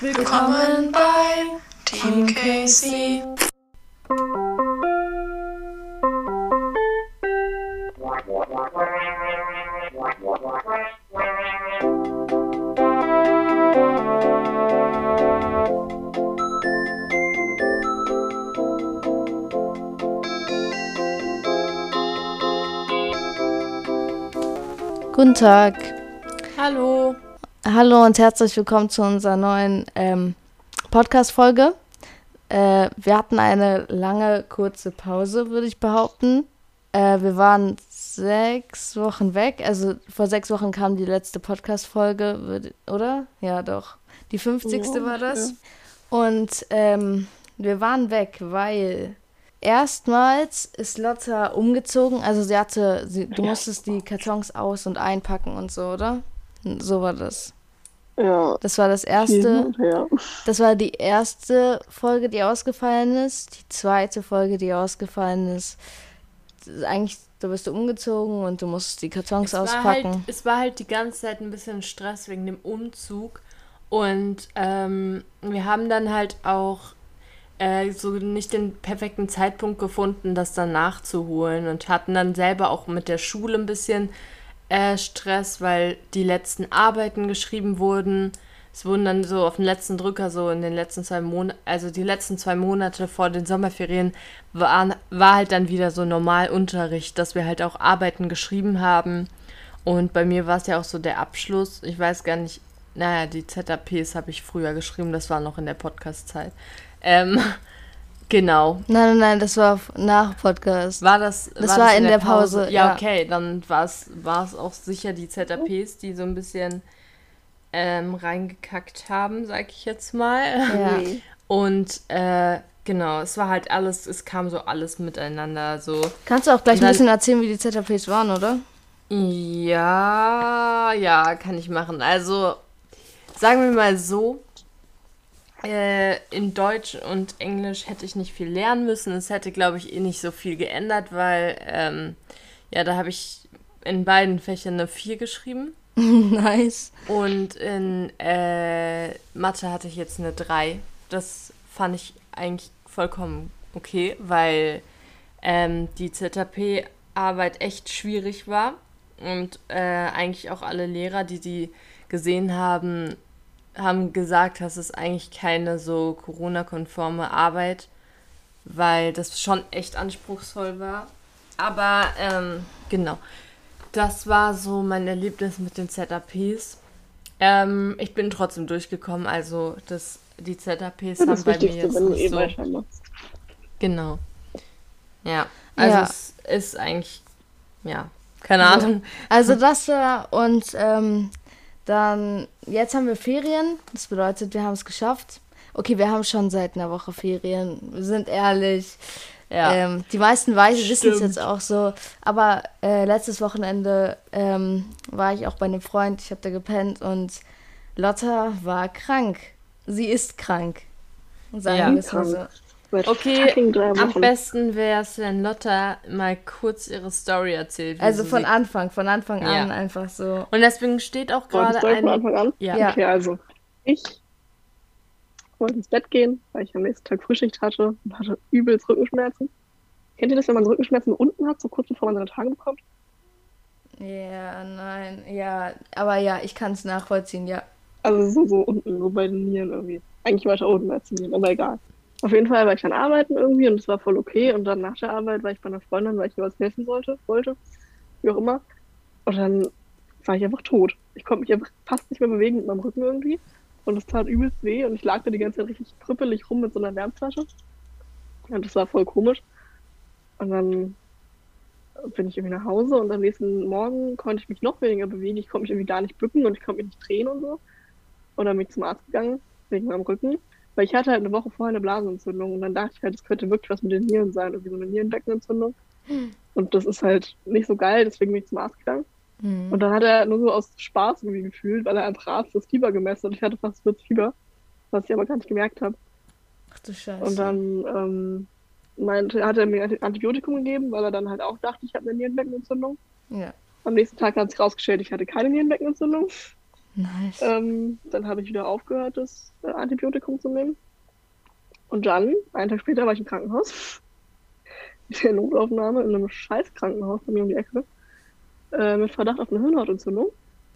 Willkommen bei Team Casey. Guten Tag. Hallo. Hallo und herzlich willkommen zu unserer neuen ähm, Podcast-Folge. Äh, wir hatten eine lange, kurze Pause, würde ich behaupten. Äh, wir waren sechs Wochen weg. Also vor sechs Wochen kam die letzte Podcast-Folge, oder? Ja, doch. Die 50. Ja, war das. Ja. Und ähm, wir waren weg, weil erstmals ist Lotta umgezogen. Also sie hatte, sie, du musstest die Kartons aus- und einpacken und so, oder? So war das. Ja. Das war das erste. Das war die erste Folge, die ausgefallen ist. Die zweite Folge, die ausgefallen ist. Eigentlich, da bist du umgezogen und du musst die Kartons es auspacken. War halt, es war halt die ganze Zeit ein bisschen Stress wegen dem Umzug. Und ähm, wir haben dann halt auch äh, so nicht den perfekten Zeitpunkt gefunden, das dann nachzuholen und hatten dann selber auch mit der Schule ein bisschen äh, Stress, weil die letzten Arbeiten geschrieben wurden. Es wurden dann so auf den letzten Drücker, so in den letzten zwei Monaten, also die letzten zwei Monate vor den Sommerferien, war, war halt dann wieder so Normalunterricht, dass wir halt auch Arbeiten geschrieben haben. Und bei mir war es ja auch so der Abschluss. Ich weiß gar nicht, naja, die ZAPs habe ich früher geschrieben, das war noch in der Podcast-Zeit. Ähm, genau. Nein, nein, nein, das war nach Podcast. War das? Das war, war das in, in, der, Pause. Pause. Ja, ja, okay, dann war es auch sicher die ZAPs, die so ein bisschen ähm, reingekackt haben, sag ich jetzt mal. Ja. Und äh, genau, es war halt alles, es kam so alles miteinander. So. Kannst du auch gleich dann, ein bisschen erzählen, wie die ZAPs waren, oder? Ja, ja, kann ich machen. Also, sagen wir mal so, äh, in Deutsch und Englisch hätte ich nicht viel lernen müssen. Es hätte, glaube ich, eh nicht so viel geändert, weil, ähm, ja, da habe ich in beiden Fächern eine 4 geschrieben. nice. Und in äh, Mathe hatte ich jetzt eine 3. Das fand ich eigentlich vollkommen okay, weil ähm, die ZAP-Arbeit echt schwierig war und äh, eigentlich auch alle Lehrer, die die gesehen haben, haben gesagt, dass es eigentlich keine so Corona-konforme Arbeit, weil das schon echt anspruchsvoll war. Aber ähm, genau, das war so mein Erlebnis mit den ZAPs. Ähm, ich bin trotzdem durchgekommen, also das, die ZAPs haben bei mir jetzt wenn nicht eh so... Genau. Ja, also ja. es ist eigentlich, ja, keine Ahnung. Also das war und ähm, dann, jetzt haben wir Ferien. Das bedeutet, wir haben es geschafft. Okay, wir haben schon seit einer Woche Ferien. Wir sind ehrlich. Ja. Ähm, die meisten Weise wissen es jetzt auch so. Aber äh, letztes Wochenende ähm, war ich auch bei einem Freund. Ich habe da gepennt und Lotta war krank. Sie ist krank. Sagen ja, wir es mal so. Okay, am besten wäre es, wenn Lotta mal kurz ihre Story erzählt. Also von Anfang, von Anfang ja. an einfach so. Und deswegen steht auch gerade ein... Von Anfang an? Ja. Okay, also ich wollte ins Bett gehen, weil ich am nächsten Tag Frühschicht hatte und hatte übelst Rückenschmerzen. Kennt ihr das, wenn man Rückenschmerzen unten hat, so kurz bevor man seine Tage bekommt? Ja, nein, ja, aber ja, ich kann es nachvollziehen, ja. Also so, so unten, so bei den Nieren irgendwie. Eigentlich weiter unten als Nieren, aber egal. Auf jeden Fall war ich dann arbeiten irgendwie und es war voll okay. Und dann nach der Arbeit war ich bei einer Freundin, weil ich ihr was helfen sollte, wollte, wie auch immer. Und dann war ich einfach tot. Ich konnte mich einfach fast nicht mehr bewegen mit meinem Rücken irgendwie. Und es tat übelst weh und ich lag da die ganze Zeit richtig krüppelig rum mit so einer Wärmflasche. Und das war voll komisch. Und dann bin ich irgendwie nach Hause und am nächsten Morgen konnte ich mich noch weniger bewegen. Ich konnte mich irgendwie gar nicht bücken und ich konnte mich nicht drehen und so. Und dann bin ich zum Arzt gegangen, wegen meinem Rücken. Weil ich hatte halt eine Woche vorher eine Blasenentzündung und dann dachte ich halt, es könnte wirklich was mit den Nieren sein, irgendwie so eine Nierenbeckenentzündung. Hm. Und das ist halt nicht so geil, deswegen bin ich zum Arzt gegangen. Mhm. Und dann hat er nur so aus Spaß irgendwie gefühlt, weil er einfach Arzt das Fieber gemessen und ich hatte fast 40 Fieber, was ich aber gar nicht gemerkt habe. Ach du Scheiße. Und dann ähm, meinte, hat er mir Antibiotikum gegeben, weil er dann halt auch dachte, ich habe eine Nierenbeckenentzündung. Ja. Am nächsten Tag hat sich rausgestellt, ich hatte keine Nierenbeckenentzündung. Nice. Ähm, dann habe ich wieder aufgehört, das äh, Antibiotikum zu nehmen. Und dann, einen Tag später, war ich im Krankenhaus. In der Notaufnahme in einem scheiß Krankenhaus bei mir um die Ecke. Äh, mit Verdacht auf eine Hirnhautentzündung.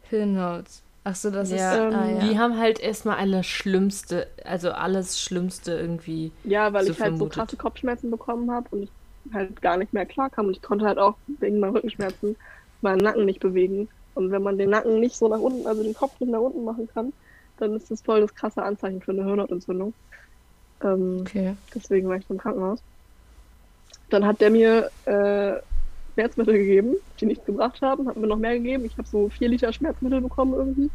Hirnhaut. Ach so, das Ja, ist. Ah, ja. Die haben halt erstmal alles Schlimmste, also alles Schlimmste irgendwie. Ja, weil So ich halt vermutet. so krasse Kopfschmerzen bekommen habe und ich halt gar nicht mehr klarkam. Und ich konnte halt auch wegen meinen Rückenschmerzen meinen Nacken nicht bewegen. Und wenn man den Nacken nicht so nach unten, also den Kopf nicht nach unten machen kann, dann ist das voll das krasse Anzeichen für eine Hirnhautentzündung. Ähm, Okay. deswegen war ich im Krankenhaus. Dann hat der mir äh, Schmerzmittel gegeben, die nichts gebracht haben, hat mir noch mehr gegeben. Ich habe so vier Liter Schmerzmittel bekommen irgendwie.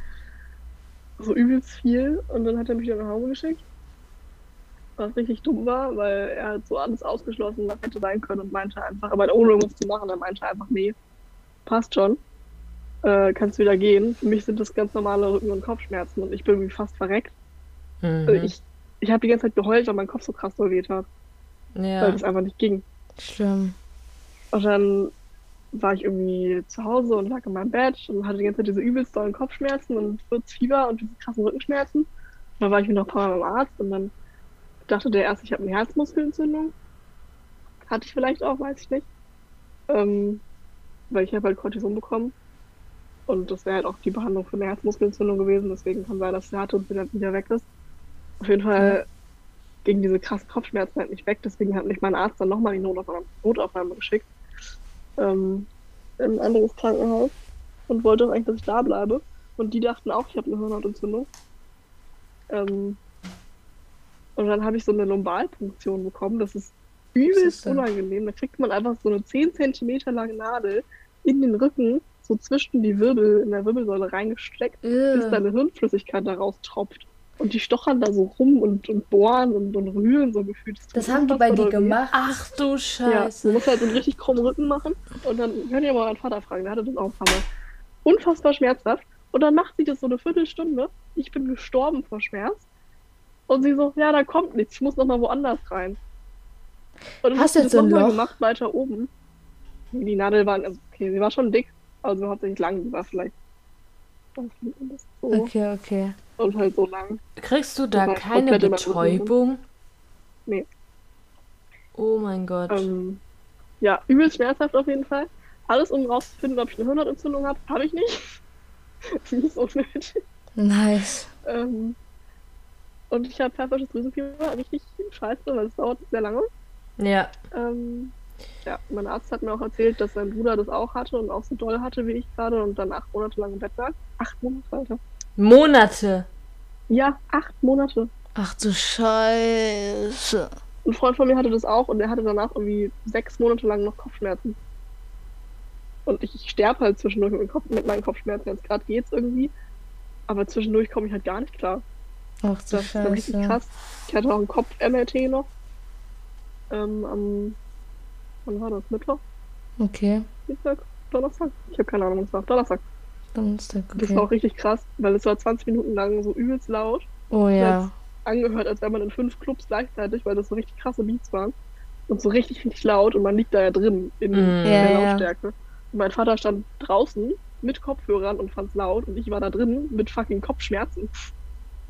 So übelst viel. Und dann hat er mich wieder nach Hause geschickt. Was richtig dumm war, weil er hat so alles ausgeschlossen, was hätte sein können und meinte einfach, aber ohne irgendwas zu machen, er meinte einfach, nee, passt schon. Äh, kannst wieder gehen. Für mich sind das ganz normale Rücken- und Kopfschmerzen und ich bin irgendwie fast verreckt. Mhm. Also ich ich habe die ganze Zeit geheult, weil mein Kopf so krass doll weht hat, weil ja. das einfach nicht ging. Schlimm. Und dann war ich irgendwie zu Hause und lag in meinem Bett und hatte die ganze Zeit diese übelst dollen Kopfschmerzen und Fieber und diese krassen Rückenschmerzen. Und dann war ich wieder noch ein paar Mal beim Arzt und dann dachte der erst, ich habe eine Herzmuskelentzündung. Hatte ich vielleicht auch, weiß ich nicht. Ähm, weil ich habe halt Cortison bekommen. Und das wäre halt auch die Behandlung für eine Herzmuskelentzündung gewesen. Deswegen kann sein, dass der hatte und wieder, wieder weg ist. Auf jeden Fall gingen diese krassen Kopfschmerzen halt nicht weg. Deswegen hat mich mein Arzt dann nochmal in die Notaufnahme, Notaufnahme geschickt. Ähm, in ein anderes Krankenhaus. Und wollte auch eigentlich, dass ich da bleibe. Und die dachten auch, ich habe eine Hirnhautentzündung. Ähm, und dann habe ich so eine Lumbalpunktion bekommen. Das ist übelst unangenehm. Da kriegt man einfach so eine 10 cm lange Nadel in den Rücken, so zwischen die Wirbel, in der Wirbelsäule reingesteckt, bis deine Hirnflüssigkeit da raustropft. Und die stochern da so rum und, und bohren und, und rühren so gefühlt. tut Das haben die bei dir gemacht. Ach du Ja, Scheiße. du musst halt so einen richtig krummen Rücken machen. Und dann könnt ihr mal meinen Vater fragen, der hatte das auch ein paar Mal. Unfassbar schmerzhaft. Und dann macht sie das so eine Viertelstunde. Ich bin gestorben vor Schmerz. Und sie so, ja, da kommt nichts. Ich muss noch mal woanders rein. Und dann Hast du jetzt das so ein Loch? gemacht, weiter oben. Die Nadel war, also, okay, sie war schon dick. Also hauptsächlich lang. War vielleicht so. Okay, okay. Und halt so lang. Kriegst du da keine. Betäubung? Nee. Oh mein Gott. Ähm, ja, übelst schmerzhaft auf jeden Fall. Alles, um rauszufinden, ob ich eine Hirnhautentzündung habe, habe ich nicht. Mies unnötig. Nice. Ähm, und ich habe pfeffersches Drüsenfieber, richtig scheiße, weil es dauert sehr lange. Ja. Ähm, ja, mein Arzt hat mir auch erzählt, dass sein Bruder das auch hatte und auch so doll hatte wie ich gerade und dann acht Monate lang im Bett lag. Acht Monate, Alter. Monate. Ja, acht Monate. Ach du Scheiße. Ein Freund von mir hatte das auch und der hatte danach irgendwie sechs Monate lang noch Kopfschmerzen. Und ich, ich sterbe halt zwischendurch mit, Kopf, mit meinen Kopfschmerzen. Jetzt gerade geht's irgendwie. Aber zwischendurch komme ich halt gar nicht klar. Ach du Das ist dann richtig Scheiße. krass. Ich hatte auch einen Kopf-MRT noch. Ähm, am. Wann war das? Mittwoch? Okay. Dienstag? Donnerstag? Ich habe keine Ahnung, was war. Donnerstag. Donnerstag, Das war okay. auch richtig krass, weil es war 20 Minuten lang so übelst laut. Oh ja. Angehört, als wäre man in fünf Clubs gleichzeitig, weil das so richtig krasse Beats waren. Und so richtig, richtig laut und man liegt da ja drin in Mm. der Ja, ja. Lautstärke. Und mein Vater stand draußen mit Kopfhörern und fand's laut und ich war da drin mit fucking Kopfschmerzen.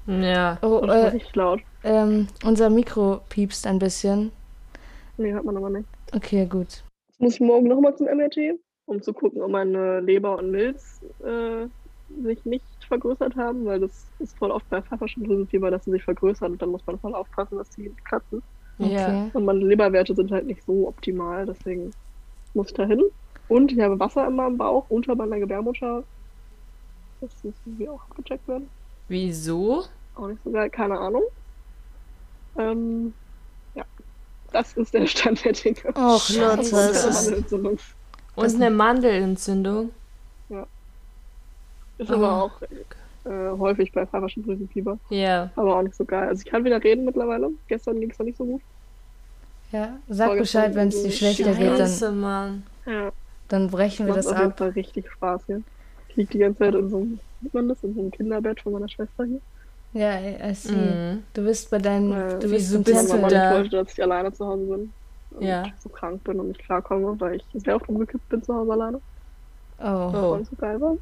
Ja. Oh, äh, richtig laut. ähm, unser Mikro piepst ein bisschen. Nee, hört man aber nicht. Okay, gut. Jetzt muss ich morgen nochmal zum MRT, um zu gucken, ob meine Leber und Milz äh, sich nicht vergrößert haben, weil das ist voll oft bei Pfefferschindrüsenfieber, dass sie sich vergrößern und dann muss man voll aufpassen, dass sie nicht platzen. Ja. Okay. Und meine Leberwerte sind halt nicht so optimal, deswegen muss ich da hin. Und ich habe Wasser in meinem Bauch unter meiner Gebärmutter. Das muss irgendwie auch abgecheckt werden. Wieso? Auch nicht so geil, keine Ahnung. Ähm, das ist der Stand der Dinge. Och. Lotte, Das ist ist, eine. Und eine Mandelentzündung. Ist aber Oh. auch äh, häufig bei Pfefferschindrüsenfieber. Ja. Aber auch nicht so geil. Also ich kann wieder reden mittlerweile. Gestern ging es noch nicht so gut. ja, sag Vorgestern Bescheid, wenn es dir schlechter geht, dann, Mann. Ja, dann brechen wir macht das auf jeden ab. Fall richtig Spaß hier. Ich liege die ganze Zeit in so einem, nennt man das, in so einem Kinderbett von meiner Schwester hier. Ja, I I see. Mhm. Du bist bei deinen, Äh, du bist bist du Mama Tempel. da? nicht wollte, dass ich alleine zu Hause bin. Und Ja. ich so krank bin und nicht klarkomme, weil ich sehr oft umgekippt bin zu Hause alleine. Oh. Oh. Und so geil war.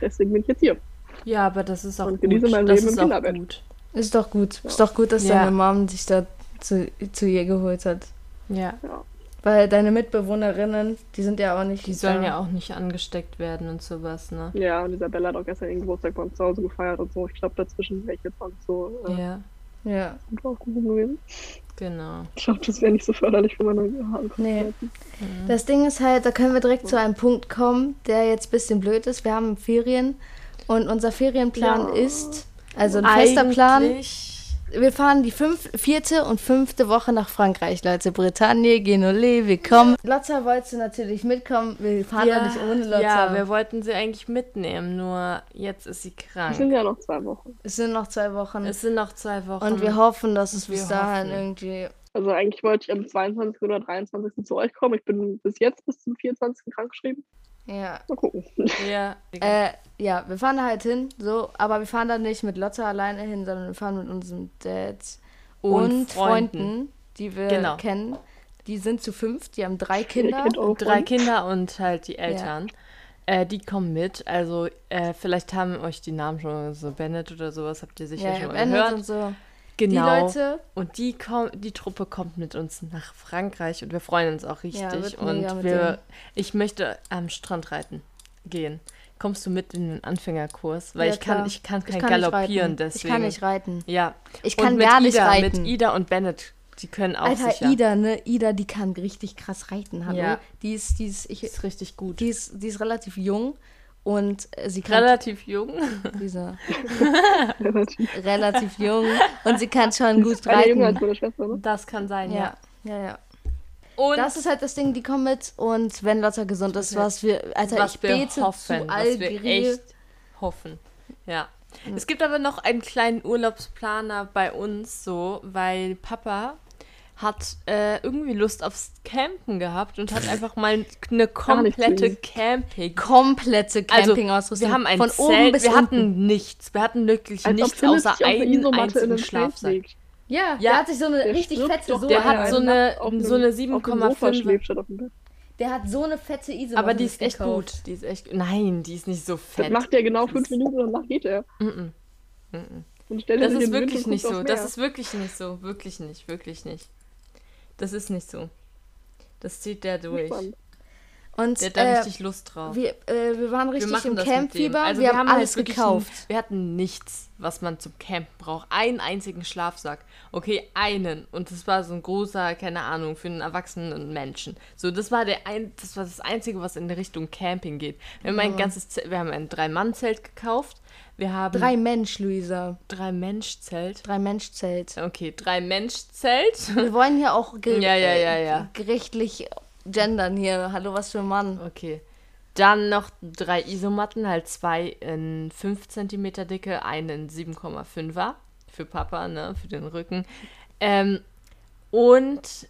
Deswegen bin ich jetzt hier. Ja, aber das ist auch Und gut. genieße mein das Leben ist im auch Kinderbett. gut. Ist doch gut. Ist doch gut, dass Ja. deine Mom dich da zu, zu ihr geholt hat. Ja. Weil deine Mitbewohnerinnen, die sind ja auch nicht. Die sollen da. ja auch nicht angesteckt werden und sowas, ne? Ja, und Isabella hat auch gestern ihren Geburtstag bei uns zu Hause gefeiert und so. Ich glaube, dazwischen wäre ich jetzt auch nicht so äh, Ja, Ja. gut aufgehoben gewesen. genau. Ich glaube, das wäre nicht so förderlich für meine Haare. Nee. Das Ding ist halt, da können wir direkt zu einem Punkt kommen, der jetzt ein bisschen blöd ist. Wir haben Ferien und unser Ferienplan Ja. ist, also ein fester Plan. Wir fahren die fünf, vierte und fünfte Woche nach Frankreich, Leute. Bretagne, Genole, wir kommen. Lotza wollte natürlich mitkommen. Wir fahren ja, nicht ohne Lotza. Ja, wir wollten sie eigentlich mitnehmen, nur jetzt ist sie Es krank. sind ja noch zwei Wochen. es sind noch zwei Wochen. Es sind noch zwei Wochen. und wir hoffen, dass es Wir bis dahin hoffen. irgendwie. Also eigentlich wollte ich am 22. oder 23. zu euch kommen. Ich bin bis jetzt bis zum 24. krankgeschrieben. Ja. Mal gucken. Ja, Äh, ja, wir fahren da halt hin, so, aber wir fahren da nicht mit Lotza alleine hin, sondern wir fahren mit unserem Dad und, Freunden. die wir Genau. kennen. Die sind zu fünf, die haben drei Kinder. Kind drei. Kinder und halt die Eltern. Äh, die kommen mit. Also, äh, vielleicht haben euch die Namen schon, so Bennett oder sowas, habt ihr sicher Ja, schon mal Bennett gehört. und so. Genau. Die Leute, Und die, komm, die Truppe kommt mit uns nach Frankreich und wir freuen uns auch richtig. wird und wir, ich möchte am Strand reiten gehen. Kommst du mit in den Anfängerkurs? Weil Ja, ich kann, ich kann ich kein kann nicht Galoppieren, reiten. deswegen. Ich kann nicht reiten. Ja. Ich und kann mit gar Ida, nicht reiten. Mit Ida und Bennett, die können auch Alter, sicher. Ida, ne? Ida, die kann richtig krass reiten, hallo. Ja. Die ist, die ist, ich, ist richtig gut. die ist, die ist relativ jung und äh, sie kann Relativ jung. diese Relativ. relativ jung und sie kann schon gut jünger als reiten. meine Schwester, ne? Das kann sein, ja. Ja, ja, ja. Und Das ist halt das Ding, die kommen mit und wenn Lotta gesund ist, was wir, Alter, was ich wir bete hoffen, zu was wir echt hoffen. Ja. Es gibt aber noch einen kleinen Urlaubsplaner bei uns so, weil Papa hat äh, irgendwie Lust aufs Campen gehabt und hat einfach mal eine komplette. Camping. Komplette Also, Campingausrüstung. wir haben ein von Zelt, oben bis wir unten. hatten nichts. Wir hatten wirklich Als nichts außer einen einzigen Schlafsack. Ja, Ja, der hat sich so eine richtig fette doch, so Der hat so eine so eine auf dem Sofa 7,5er. schläft statt auf dem Bett. Der hat so eine fette Isomatte. Aber die ist echt gekauft. gut. Die ist echt. Nein, die ist nicht so Das fett. macht der genau Das fünf Minuten und danach geht er. Mm-mm. Und stellt Das ist wirklich nicht so. Das ist wirklich nicht so. Wirklich nicht. Wirklich nicht. Das ist nicht so. Das zieht der durch. Spannend. Und Der hat da äh, richtig Lust drauf. wir, äh, wir waren wir richtig im das mit dem. Campfieber. Also wir, haben halt alles gekauft. n- wir hatten nichts, was man zum Campen braucht. Einen einzigen Schlafsack. Okay, einen. Und das war so ein großer, keine Ahnung, für einen erwachsenen Menschen. So, das war der ein, das war das Einzige, was in Richtung Camping geht. Wir haben ein ganzes Zelt, wir haben ein Drei-Mann-Zelt gekauft. Wir haben Drei Mensch, Luisa. Drei-Mensch-Zelt. Drei Mensch-Zelt. Okay, Drei-Mensch-Zelt. Wir wollen ja auch Ja, ja, ja, ja. gerichtlich gendern hier. Hallo, was für ein Mann. Okay. Dann noch drei Isomatten, halt zwei in 5 cm Dicke, eine in 7,5er für Papa, ne, für den Rücken. Ähm, und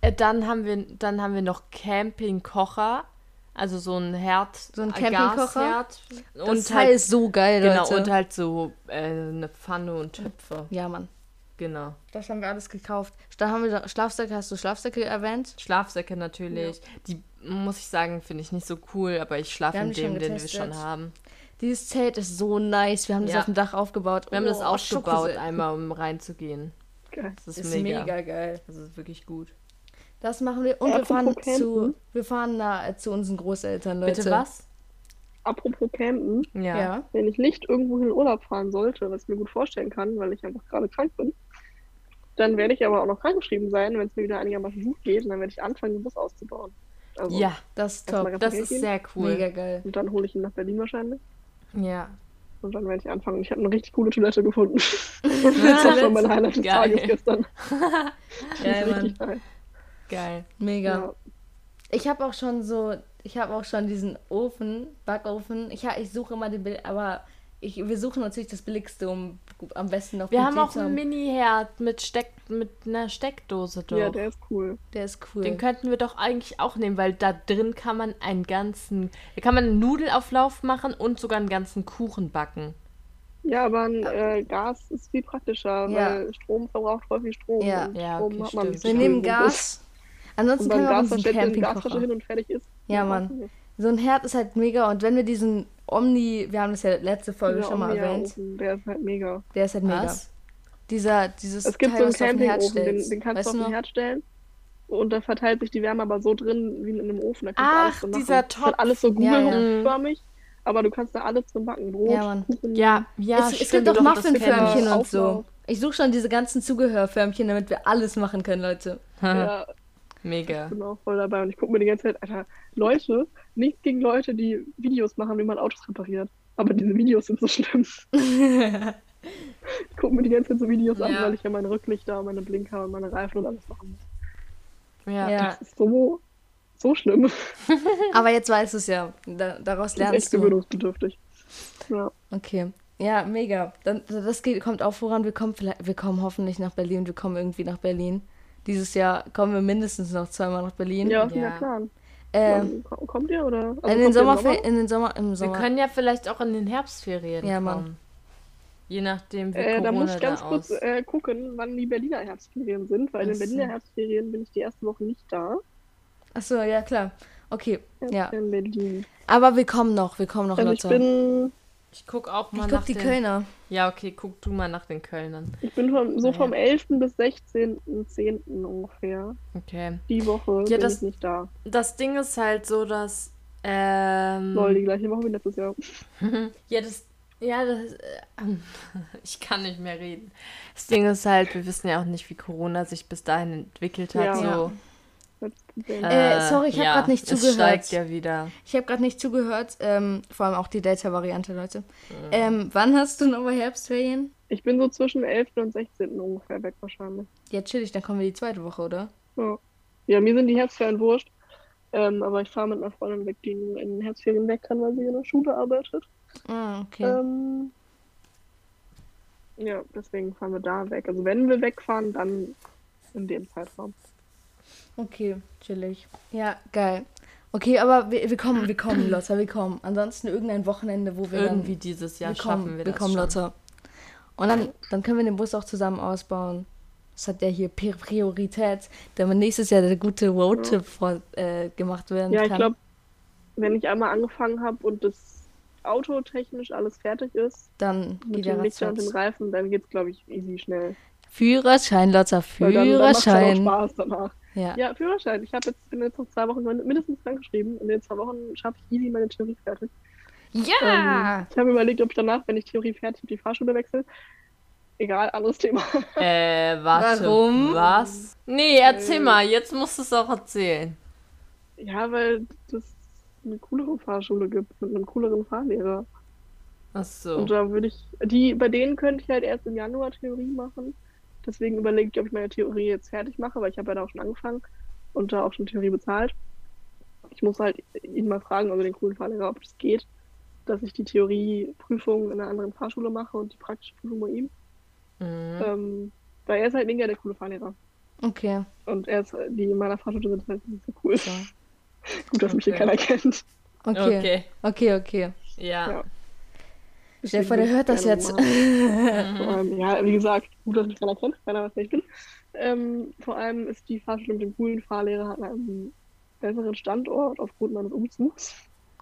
äh, dann haben wir dann haben wir noch Campingkocher, also so ein Herd, So ein äh, Campingkocher? Das und Teil halt ist so geil, genau Leute. und halt so äh, eine Pfanne und Töpfe, ja, Mann. Genau. Das haben wir alles gekauft. Da haben wir Schlafsäcke, hast du Schlafsäcke erwähnt? Schlafsäcke natürlich. Die muss ich sagen, finde ich nicht so cool, aber ich schlafe in dem, den wir schon haben. Dieses Zelt ist so nice. Wir haben das Ja. auf dem Dach aufgebaut. Wir haben das Oh, aufgebaut Schokose- einmal, um reinzugehen. Geil. Das ist, Ist mega. mega. geil. Das ist wirklich gut. Das machen wir. Und Äh, wir fahren zu, wir fahren na, äh, zu unseren Großeltern, Leute. Bitte was? Apropos Campen, Ja. Ja. wenn ich nicht irgendwo in Urlaub fahren sollte, was ich mir gut vorstellen kann, weil ich einfach gerade krank bin, dann werde ich aber auch noch krankgeschrieben sein, wenn es mir wieder einigermaßen gut geht, und dann werde ich anfangen, den Bus auszubauen. Also, Ja, Das ist top. das ist sehr cool. Mega geil. Und dann hole ich ihn nach Berlin wahrscheinlich. Ja. Und dann werde ich anfangen. Ich habe eine richtig coole Toilette gefunden. das war schon mein Highlight des Geil. Tages gestern. Geil, Mann. geil. Geil. Mega. Ja. Ich habe auch schon so, ich habe auch schon diesen Ofen, Backofen. Ich, ha- ich suche immer den Bild, aber ich, wir suchen natürlich das Billigste, um am besten noch Wir haben auch einen Mini-Herd mit, Steck, mit einer Steckdose doch. ja, der ist cool. Der ist cool. Den könnten wir doch eigentlich auch nehmen, weil da drin kann man einen ganzen, da kann man einen Nudelauflauf machen und sogar einen ganzen Kuchen backen. Ja, aber ein äh, Gas ist viel praktischer, Ja. weil Strom verbraucht voll viel Strom. Ja. und Ja, Strom okay, hat man stimmt. wir nehmen. Gas. Ansonsten Und können wir auch Gas unseren stellt ihr eine Gasflasche hin Campingkocher. und fertig ist. Ja, Mann. So ein Herd ist halt mega und wenn wir diesen Omni, wir haben das ja letzte Folge Dieser schon mal erwähnt. Omnia-Ofen, Der ist halt mega. Der ist halt mega. Was? Dieser, dieses Es gibt Teil, so einen Campingofen, den, den kannst weißt du auf den noch? Herd stellen. Und da verteilt sich die Wärme aber so drin wie in einem Ofen. Da kannst du Ach, alles drin machen. dieser Das ist halt alles so Ja, ja. kugelförmig, aber du kannst da alles drin backen. Brot, Ja, Mann. Kuchen. Ja, ja, es, es gibt doch. Muffinförmchen und so. Ich suche schon diese ganzen Zugehörförmchen, damit wir alles machen können, Leute. Ja, Mega. ich bin auch voll dabei. Und ich gucke mir die ganze Zeit, Alter, Leute, nichts gegen Leute, die Videos machen, wie man Autos repariert. Aber diese Videos sind so schlimm. Ich gucke mir die ganze Zeit so Videos an, Ja. weil ich ja meine Rücklichter, meine Blinker und meine Reifen und alles machen muss. Ja. Ja, Das ist so, so schlimm. aber jetzt weißt du es ja. Da, daraus Das ist echt lernst du. gewöhnungsbedürftig. Ja. Okay. Ja, mega. Dann, das geht, kommt auch voran. Wir kommen, vielleicht, wir kommen hoffentlich nach Berlin. Wir kommen irgendwie nach Berlin. Dieses Jahr kommen wir mindestens noch zweimal nach Berlin. Ja, was ist Ja. Plan? Ähm, kommt ihr oder? Also in den kommt ihr im Sommerferien, in den Sommer, im Wir Sommer. können ja vielleicht auch in den Herbstferien Ja, Mann. kommen. Je nachdem, wie Äh, da Corona muss ich ganz da kurz äh, gucken, wann die Berliner Herbstferien sind, weil in den. Berliner Herbstferien bin ich die erste Woche nicht da. Achso, ja, klar. Okay, ja. In Berlin. Aber wir kommen noch, wir kommen noch, Also ich Leute. bin, Ich guck auch mal Ich nach guck die den... Kölner. Ja, okay, guck du mal nach den Kölnern. ich bin vom, so ja. vom 11. bis 16.10. ungefähr. Okay. Die Woche Ja, bin das- ich nicht da. Das Ding ist halt so, dass... Ähm, Lol, die gleiche Woche wie letztes Jahr. ja, das... Ja, das... Äh, ich kann nicht mehr reden. Das Ding ist halt, wir wissen ja auch nicht, wie Corona sich bis dahin entwickelt hat. Ja. So. Problem. Äh, sorry, ich hab grad nicht Es zugehört. steigt ja wieder. Ich habe gerade nicht zugehört, ähm, vor allem auch die Delta-Variante, Leute. Ähm, wann hast du nochmal Herbstferien? Ich bin so zwischen 11. und 16. ungefähr weg wahrscheinlich. Ja, chillig, dann kommen wir die zweite Woche, oder? Ja, ja mir sind die Herbstferien wurscht. Ähm, aber ich fahre mit einer Freundin weg, die nur in den Herbstferien weg kann, weil sie in der Schule arbeitet. Ah, okay. Ähm, ja, deswegen fahren wir da weg. Also wenn wir wegfahren, dann in dem Zeitraum. Okay, chillig. Ja, geil. Okay, aber wir, wir kommen, wir kommen, Lotta, wir kommen. Ansonsten irgendein Wochenende, wo wir Irgendwie dann... dieses Jahr wir schaffen kommen, wir wir das kommen, schon. Lotta. Und dann, dann können wir den Bus auch zusammen ausbauen. Das hat ja hier Pri- Priorität, damit nächstes Jahr der gute Roadtrip vor, äh, gemacht werden Ja, ich kann. glaube, wenn ich einmal angefangen habe und das Auto technisch alles fertig ist, dann geht mit der dem Lichter und ratzfatz. Reifen, dann geht's, glaube ich, easy schnell. Führerschein, Lotta, Weil dann, dann macht's dann auch Führerschein. Spaß danach. Ja. Ja, Führerschein. Ich habe jetzt, bin jetzt noch zwei Wochen mindestens dran geschrieben. In den zwei Wochen schaffe ich easy meine Theorie fertig. Ja! Ähm, ich habe überlegt, ob ich danach, wenn ich Theorie fertig habe, die Fahrschule wechsle. Egal, anderes Thema. Äh, warte. Warum? Was? Nee, erzähl Äh. mal, jetzt musst du es auch erzählen. Ja, weil das eine coolere Fahrschule gibt mit einem cooleren Fahrlehrer. Ach so. Und da würde ich, die, bei denen könnte ich halt erst im Januar Theorie machen. Deswegen überlege ich, ob ich meine Theorie jetzt fertig mache, weil ich habe ja da auch schon angefangen und da auch schon Theorie bezahlt. Ich muss halt ihn mal fragen, also den coolen Fahrlehrer, ob das geht, dass ich die Theorieprüfung in einer anderen Fahrschule mache und die praktische Prüfung bei ihm. Mhm. Ähm, weil er ist halt mega der coole Fahrlehrer. Okay. Und er ist, die in meiner Fahrschule sind halt nicht so cool. So. Gut, dass mich hier Okay. keiner kennt. Okay. Okay. Okay, okay. Ja. Ja. Stell dir vor, der hört das jetzt. allem, ja, wie gesagt, gut, dass mich keiner kennt, keiner weiß, wer ich bin. Ähm, vor allem ist die Fahrschule mit dem coolen Fahrlehrer an einem besseren Standort aufgrund meines Umzugs,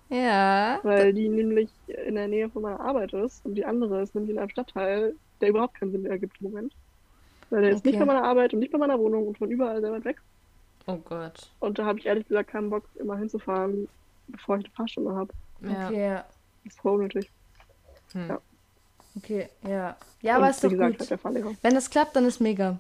Ja. weil die nämlich in der Nähe von meiner Arbeit ist und die andere ist nämlich in einem Stadtteil, der überhaupt keinen Sinn mehr ergibt im Moment. Weil der ist nicht Okay. bei meiner Arbeit und nicht bei meiner Wohnung und von überall sehr weit weg. Oh Gott. Und da habe ich ehrlich gesagt keinen Bock, immer hinzufahren, bevor ich eine Fahrstunde habe. Ja. Okay, ja. Das ist voll unnötig. Hm. Okay, ja. Ja, Und aber ist doch gesagt, gut. halt. Wenn das klappt, dann ist mega.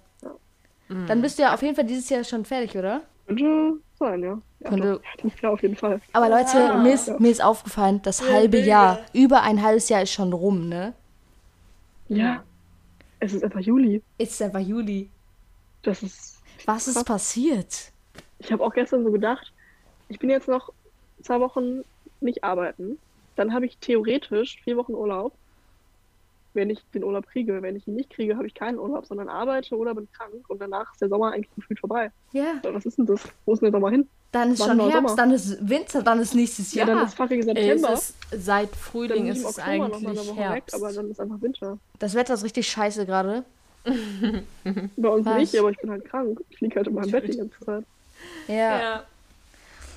Mhm. Dann bist du ja auf jeden Fall dieses Jahr schon fertig, oder? Könnte sein, ja. ja Könnte- doch. Ja, auf jeden Fall. Aber Leute, Ja. mir, ist, mir ist aufgefallen, das halbe Jahr, über ein halbes Jahr ist schon rum, ne? Ja. Es ist einfach Juli. Ist einfach Juli. Das ist. Was ist passiert? Ich habe auch gestern so gedacht, ich bin jetzt noch zwei Wochen nicht arbeiten. Dann habe ich theoretisch vier Wochen Urlaub. Wenn ich den Urlaub kriege. Wenn ich ihn nicht kriege, habe ich keinen Urlaub, sondern arbeite oder bin krank. Und danach ist der Sommer eigentlich gefühlt vorbei. Ja, Was ist denn das? Wo ist denn der Sommer hin? dann ist Wann schon Herbst, Sommer? dann ist Winter, dann ist nächstes Ja, Jahr. dann ist fucking Ey, September. es ist, seit dann Frühling ist im es eigentlich Woche Herbst. weg, aber dann ist einfach Winter. Das Wetter ist richtig scheiße gerade. Bei uns Was? nicht, aber ich bin halt krank. Ich liege halt in meinem Bett die ganze Zeit. Ja, ja, ja,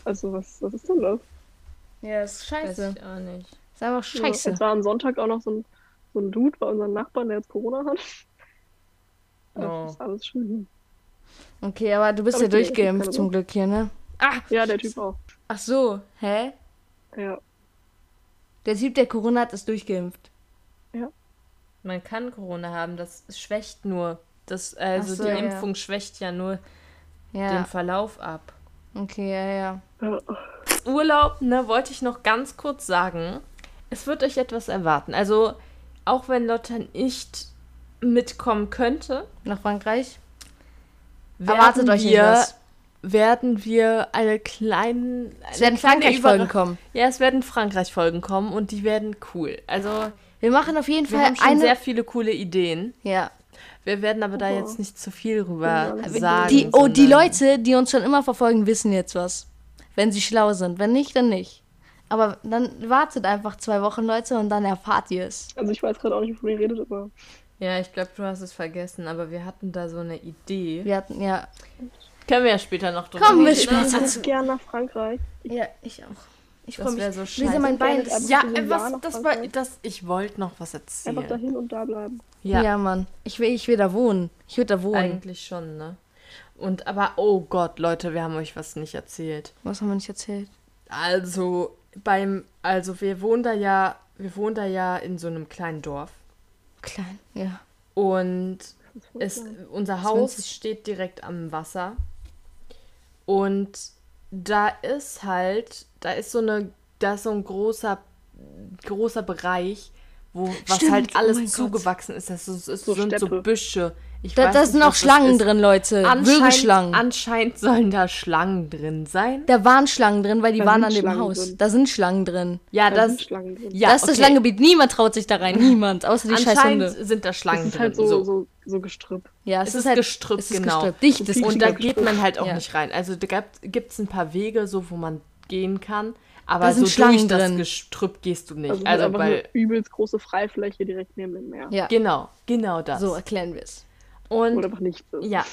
Also was, was ist denn das? Ist weiß scheiße. ich auch nicht. Ist einfach scheiße. Ja, es war am Sonntag auch noch so ein, so ein Dude bei unseren Nachbarn, der jetzt Corona hat. Oh. Das ist alles schön. Okay, aber du bist Aber ja durchgeimpft zum Glück hier, ne? Ah, Ja, der Typ auch. ach so, hä? Ja. Der Typ, der Corona hat, ist durchgeimpft. Man kann Corona haben, das schwächt nur. Das, also Ach so, die ja. Impfung schwächt ja nur Ja, den Verlauf ab. okay, ja, ja. Urlaub, ne, wollte ich noch ganz kurz sagen. Es wird euch etwas erwarten. Also, auch wenn Lotta nicht mitkommen könnte, Nach Frankreich? Erwartet euch wir, was. werden wir eine kleine. Es werden Frankreich-Folgen kommen. Ja, es werden Frankreich-Folgen kommen und die werden cool. Also, Wir machen auf jeden wir Fall haben schon eine. sehr viele coole Ideen. ja. Wir werden aber da Oh. jetzt nicht zu viel rüber Ja, sagen. Die, oh, die Leute, die uns schon immer verfolgen, wissen jetzt was. Wenn sie schlau sind. Wenn nicht, dann nicht. Aber dann wartet einfach zwei Wochen, Leute, und dann erfahrt ihr es. Also ich weiß gerade auch nicht, wovon ihr redet, aber Ja, ich glaube, du hast es vergessen, aber wir hatten da so eine Idee. Wir hatten, ja. Können wir ja später noch drüber Kommen wir später. ich würde gerne nach Frankreich. Ja, ich auch. Ich Das freue mich. wäre so Lisa, scheiße. mein Bein Ich ist. Ja, so Jahr was, das war, das, ich wollte noch was erzählen. Einfach dahin und da bleiben. Ja. Ja, Mann. Ich will, ich will da wohnen. Ich würde da wohnen. eigentlich schon, ne? Und aber, oh Gott, Leute, wir haben euch was nicht erzählt. Was haben wir nicht erzählt? Also, beim, also wir wohnen da ja, wir wohnen da ja in so einem kleinen Dorf. Klein. Ja. Und ist es, unser Haus steht direkt am Wasser. Und da ist halt, da ist so eine, da ist so ein großer, großer Bereich, wo was Stimmt, halt oh alles Gott. zugewachsen ist. Das, ist, es So sind so. Büsche. Ich Da, da nicht, sind auch das Schlangen ist. drin, Leute. Anscheinend, Würgeschlangen. anscheinend sollen da Schlangen drin sein. da waren Schlangen drin, weil die Da waren an dem Haus. drin. Da sind Schlangen drin. Ja, Da das, sind Schlangen drin. ja, das ist das. Schlangengebiet. Niemand traut sich da rein. Niemand. Außer die scheiß Anscheinend Hunde. sind da Das Schlangen ist drin. halt so, so. so, so Gestrüpp. Ja, Es ist Gestrüpp, es ist genau. Gestrüpp. Dichtes Und Und da Gestrüpp. geht man halt auch Ja. nicht rein. Also da gibt es ein paar Wege, so wo man gehen kann. Aber Da sind so Schlangen durch das drin. Gestrüpp gehst du nicht. Also, Also, weil, übelst große Freifläche direkt neben dem Meer. Ja, genau, genau das. so erklären wir es. Und Oder einfach nichts ist. ja.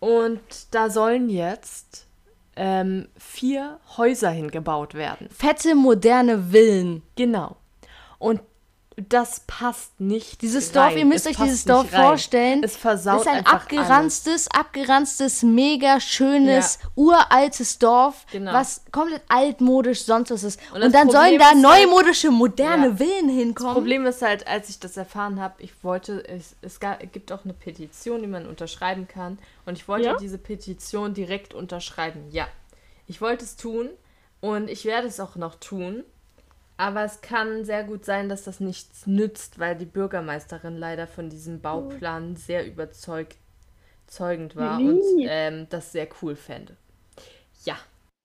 Und da sollen jetzt ähm, vier Häuser hingebaut werden. Fette, moderne Villen. Genau. Und das passt nicht. Dieses rein. Dorf, ihr müsst Es euch dieses Dorf rein. vorstellen. Es versaut ist ein abgeranztes, abgeranztes, mega schönes, uraltes Dorf, Genau. was komplett altmodisch sonst was ist. Und, das dann sollen Problem da ist halt- neumodische, moderne Ja. Villen Das hinkommen. Problem ist halt, als ich das erfahren habe, ich wollte, es, es gibt auch eine Petition, die man unterschreiben kann. Und ich wollte Ja? diese Petition direkt unterschreiben. Ja. Ich wollte es tun und ich werde es auch noch tun. Aber es kann sehr gut sein, dass das nichts nützt, weil die Bürgermeisterin leider von diesem Bauplan sehr überzeugt zeugend war und Wie? ähm, das sehr cool fände. Ja,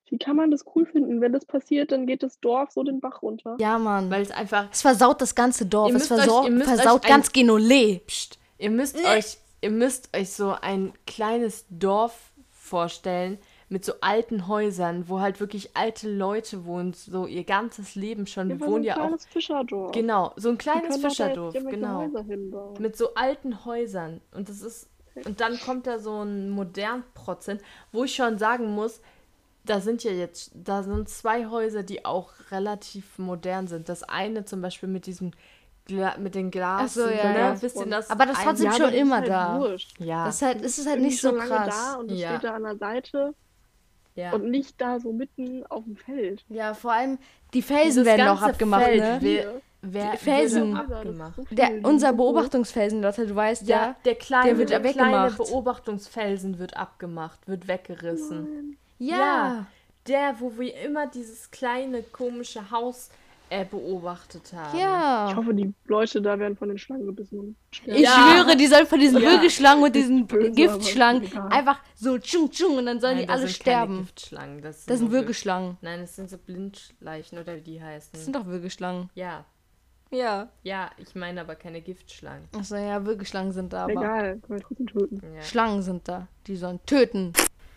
Wie kann man das cool finden? Wenn das passiert, dann geht das Dorf so den Bach runter. ja, Mann. weil es einfach es versaut das ganze Dorf. Es müsst euch- versaut, versaut ganz ein- Genole. Psst. Ihr müsst euch, ihr müsst euch so ein kleines Dorf vorstellen mit so alten Häusern, wo halt wirklich alte Leute wohnen, so ihr ganzes Leben schon. Wir Einfach so wohnen ein ja auch. kleines Fischerdorf. Genau, so ein kleines jetzt Fischerdorf, genau. Mit so alten Häusern. Und das ist. Und dann kommt da so ein modern Prozent, wo ich schon sagen muss, da sind ja jetzt, da sind zwei Häuser, die auch relativ modern sind. Das eine zum Beispiel mit diesem Gla mit den Glas, Ach so, ja, ne? ja. Ihr das? Aber das trotzdem ja, schon das immer ist halt da. Wurscht. Ja, Das ist halt, es ist halt Irgendwie nicht so krass. da und es Ja. steht da an der Seite ja. und nicht da so mitten auf dem Feld. Ja, vor allem die Felsen Dieses werden auch ganze abgemacht, Feld ne? Wer, wer Die Felsen. abgemacht? So viel, Der, unser so. Beobachtungsfelsen, Lotte, du weißt ja. Ja, der kleine, der wird der kleine. Beobachtungsfelsen wird abgemacht, wird weggerissen. Ja. Ja. Der, wo wir immer dieses kleine komische Haus äh, beobachtet haben. Ja. Ich hoffe, die Leute da werden von den Schlangen gebissen. und sterben. Ich Ja. schwöre, die sollen von diesen Ja. Würgeschlangen und diesen böse, Giftschlangen einfach so tschung tschung und dann sollen Nein, die alle das sind sterben. Giftschlangen. Das, Das sind nur Wir- Würgeschlangen. Nein, das sind so Blindschleichen oder wie die heißen. Das sind doch Würgeschlangen. ja, Ja. ja, ich meine aber keine Giftschlangen. Achso, ja, Würgeschlangen sind da, aber Egal, können wir trotzdem töten. Ja. Schlangen sind da. Die sollen töten.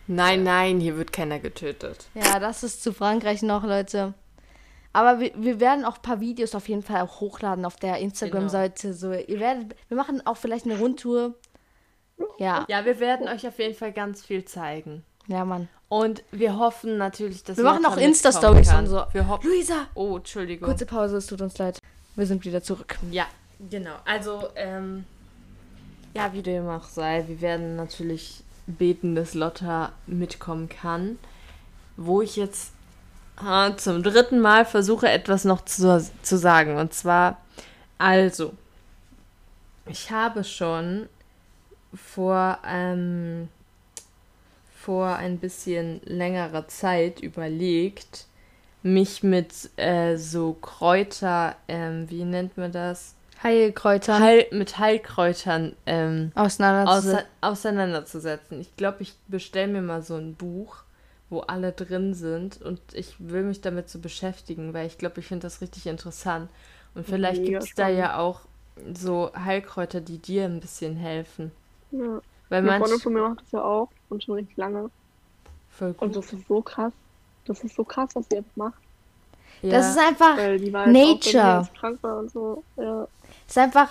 Nein, nein, hier wird keiner getötet. Ja, das ist zu Frankreich noch, Leute. Aber wir, wir werden auch ein paar Videos auf jeden Fall auch hochladen auf der Instagram-Seite. So, ihr werdet, wir machen auch vielleicht eine Rundtour. Ja, Ja, wir werden euch auf jeden Fall ganz viel zeigen. ja, Mann. Und wir hoffen natürlich, dass Wir machen auch Insta-Stories und so. Wir hoffen. Luisa! Oh, Entschuldigung. Kurze Pause, es tut uns leid. Wir sind wieder zurück. Ja, genau. Also, ähm, ja, wie dem auch sei, wir werden natürlich beten, dass Lotta mitkommen kann. Wo ich jetzt zum dritten Mal versuche, etwas noch zu, zu sagen. Und zwar, also, ich habe schon vor, ähm, vor ein bisschen längerer Zeit überlegt, mich mit äh, so Kräuter, ähm, wie nennt man das? Heilkräuter Heil, mit Heilkräutern ähm, auseinanderzusetzen. außer, auseinanderzusetzen. Ich glaube, ich bestelle mir mal so ein Buch, wo alle drin sind und ich will mich damit so beschäftigen, weil ich glaube, ich finde das richtig interessant. Und vielleicht gibt es da ja auch so Heilkräuter, die dir ein bisschen helfen. Ja. Weil Eine manch, Freundin von mir macht das ja auch und schon richtig lange. voll gut. Und das ist so krass. Das ist so krass, was sie jetzt macht. ja, Das ist einfach, Weil die war Nature. auch, so. Ja. ist einfach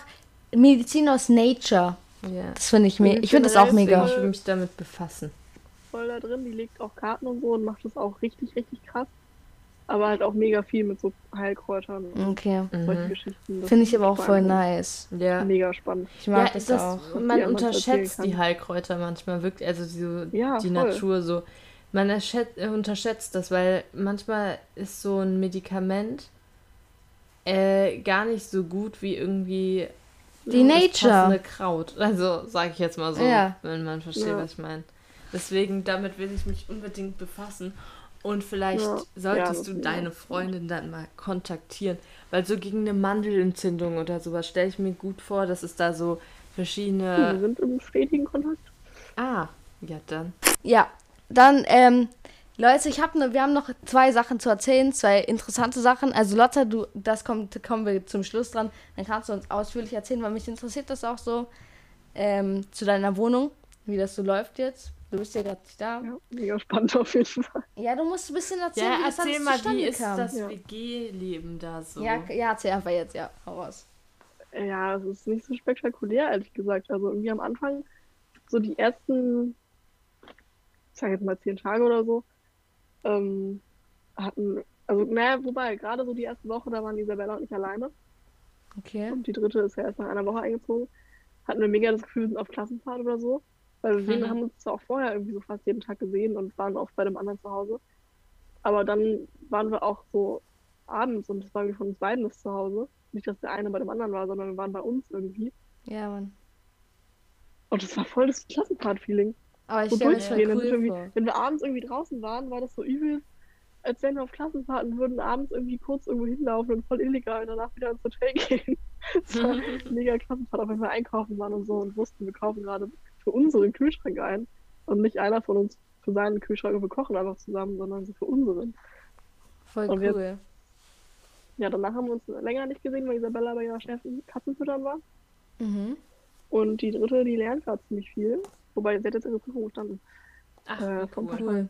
Medizin aus Nature. ja. Das finde ich Und Ich finde das auch mega. Ich will mich damit befassen. Voll da drin. Die legt auch Karten und so und macht das auch richtig, richtig krass. Aber halt auch mega viel mit so Heilkräutern und Okay. solchen Mhm. Geschichten. Das Finde ich aber auch voll nice. Ja. Mega spannend. Ich mag ja, das, das, auch. Man unterschätzt die. Heilkräuter manchmal wirklich, also die, Ja, die. Natur so. Man äh, unterschätzt das, weil manchmal ist so ein Medikament äh, gar nicht so gut wie irgendwie Die das Nature. passende Kraut. Also sage ich jetzt mal so, Ja. wenn man versteht, Ja. was ich meine. Deswegen, damit will ich mich unbedingt befassen. Und vielleicht Ja. Ja, solltest das du deine. Freundin dann mal kontaktieren. Weil so gegen eine Mandelentzündung oder sowas stelle ich mir gut vor, dass es da so Wir verschiedene. sind im stetigen Kontakt. Ah, ja dann. Ja, dann, ähm, Leute, ich habe ne, wir haben noch zwei Sachen zu erzählen, zwei interessante Sachen. Also Lotta, du, das kommt, kommen wir zum Schluss dran. Dann kannst du uns ausführlich erzählen, weil mich interessiert das auch so ähm, zu deiner Wohnung, wie das so läuft jetzt. Du bist ja gerade da. Ja, mega spannend auf jeden Fall. Ja, du musst ein bisschen erzählen, Ja, wie das erzähl mal, wie ist kam. das Ja. WG-Leben da so? Ja, ja, erzähl einfach jetzt, ja, hau raus. Ja, es ist nicht so spektakulär, ehrlich gesagt. Also irgendwie am Anfang, so die ersten, ich sag jetzt mal zehn Tage oder so, ähm, hatten, also naja, wobei, gerade so die erste Woche, da waren Isabella und ich alleine. Okay. Und die dritte ist ja erst nach einer Woche eingezogen. Hatten wir mega das Gefühl, wir sind auf Klassenfahrt oder so. Weil wir Mhm. haben uns zwar auch vorher irgendwie so fast jeden Tag gesehen und waren oft bei dem anderen zu Hause. Aber dann waren wir auch so abends und das war irgendwie von uns beiden das Zuhause. Nicht, dass der eine bei dem anderen war, sondern wir waren bei uns irgendwie. Ja, Mann. Und das war voll das Klassenfahrt-Feeling. Aber ich So stelle mir das cool vor. wenn wir abends irgendwie draußen waren, war das so übel, als wenn wir auf Klassenfahrten würden, abends irgendwie kurz irgendwo hinlaufen und voll illegal und danach wieder ins Hotel gehen. Das war mega Klassenfahrt, auch wenn wir einkaufen waren und so und wussten, wir kaufen gerade für unseren Kühlschrank ein und nicht einer von uns für seinen Kühlschrank und wir kochen einfach zusammen, sondern so für unseren. Voll Und cool. Ja, danach haben wir uns länger nicht gesehen, weil Isabella bei ihrer Chefin Katzenfüttern war. Mhm. Und die dritte, die lernt gerade ziemlich viel. Wobei, sie hat jetzt ihre Prüfung bestanden. Ach, Äh, vom cool.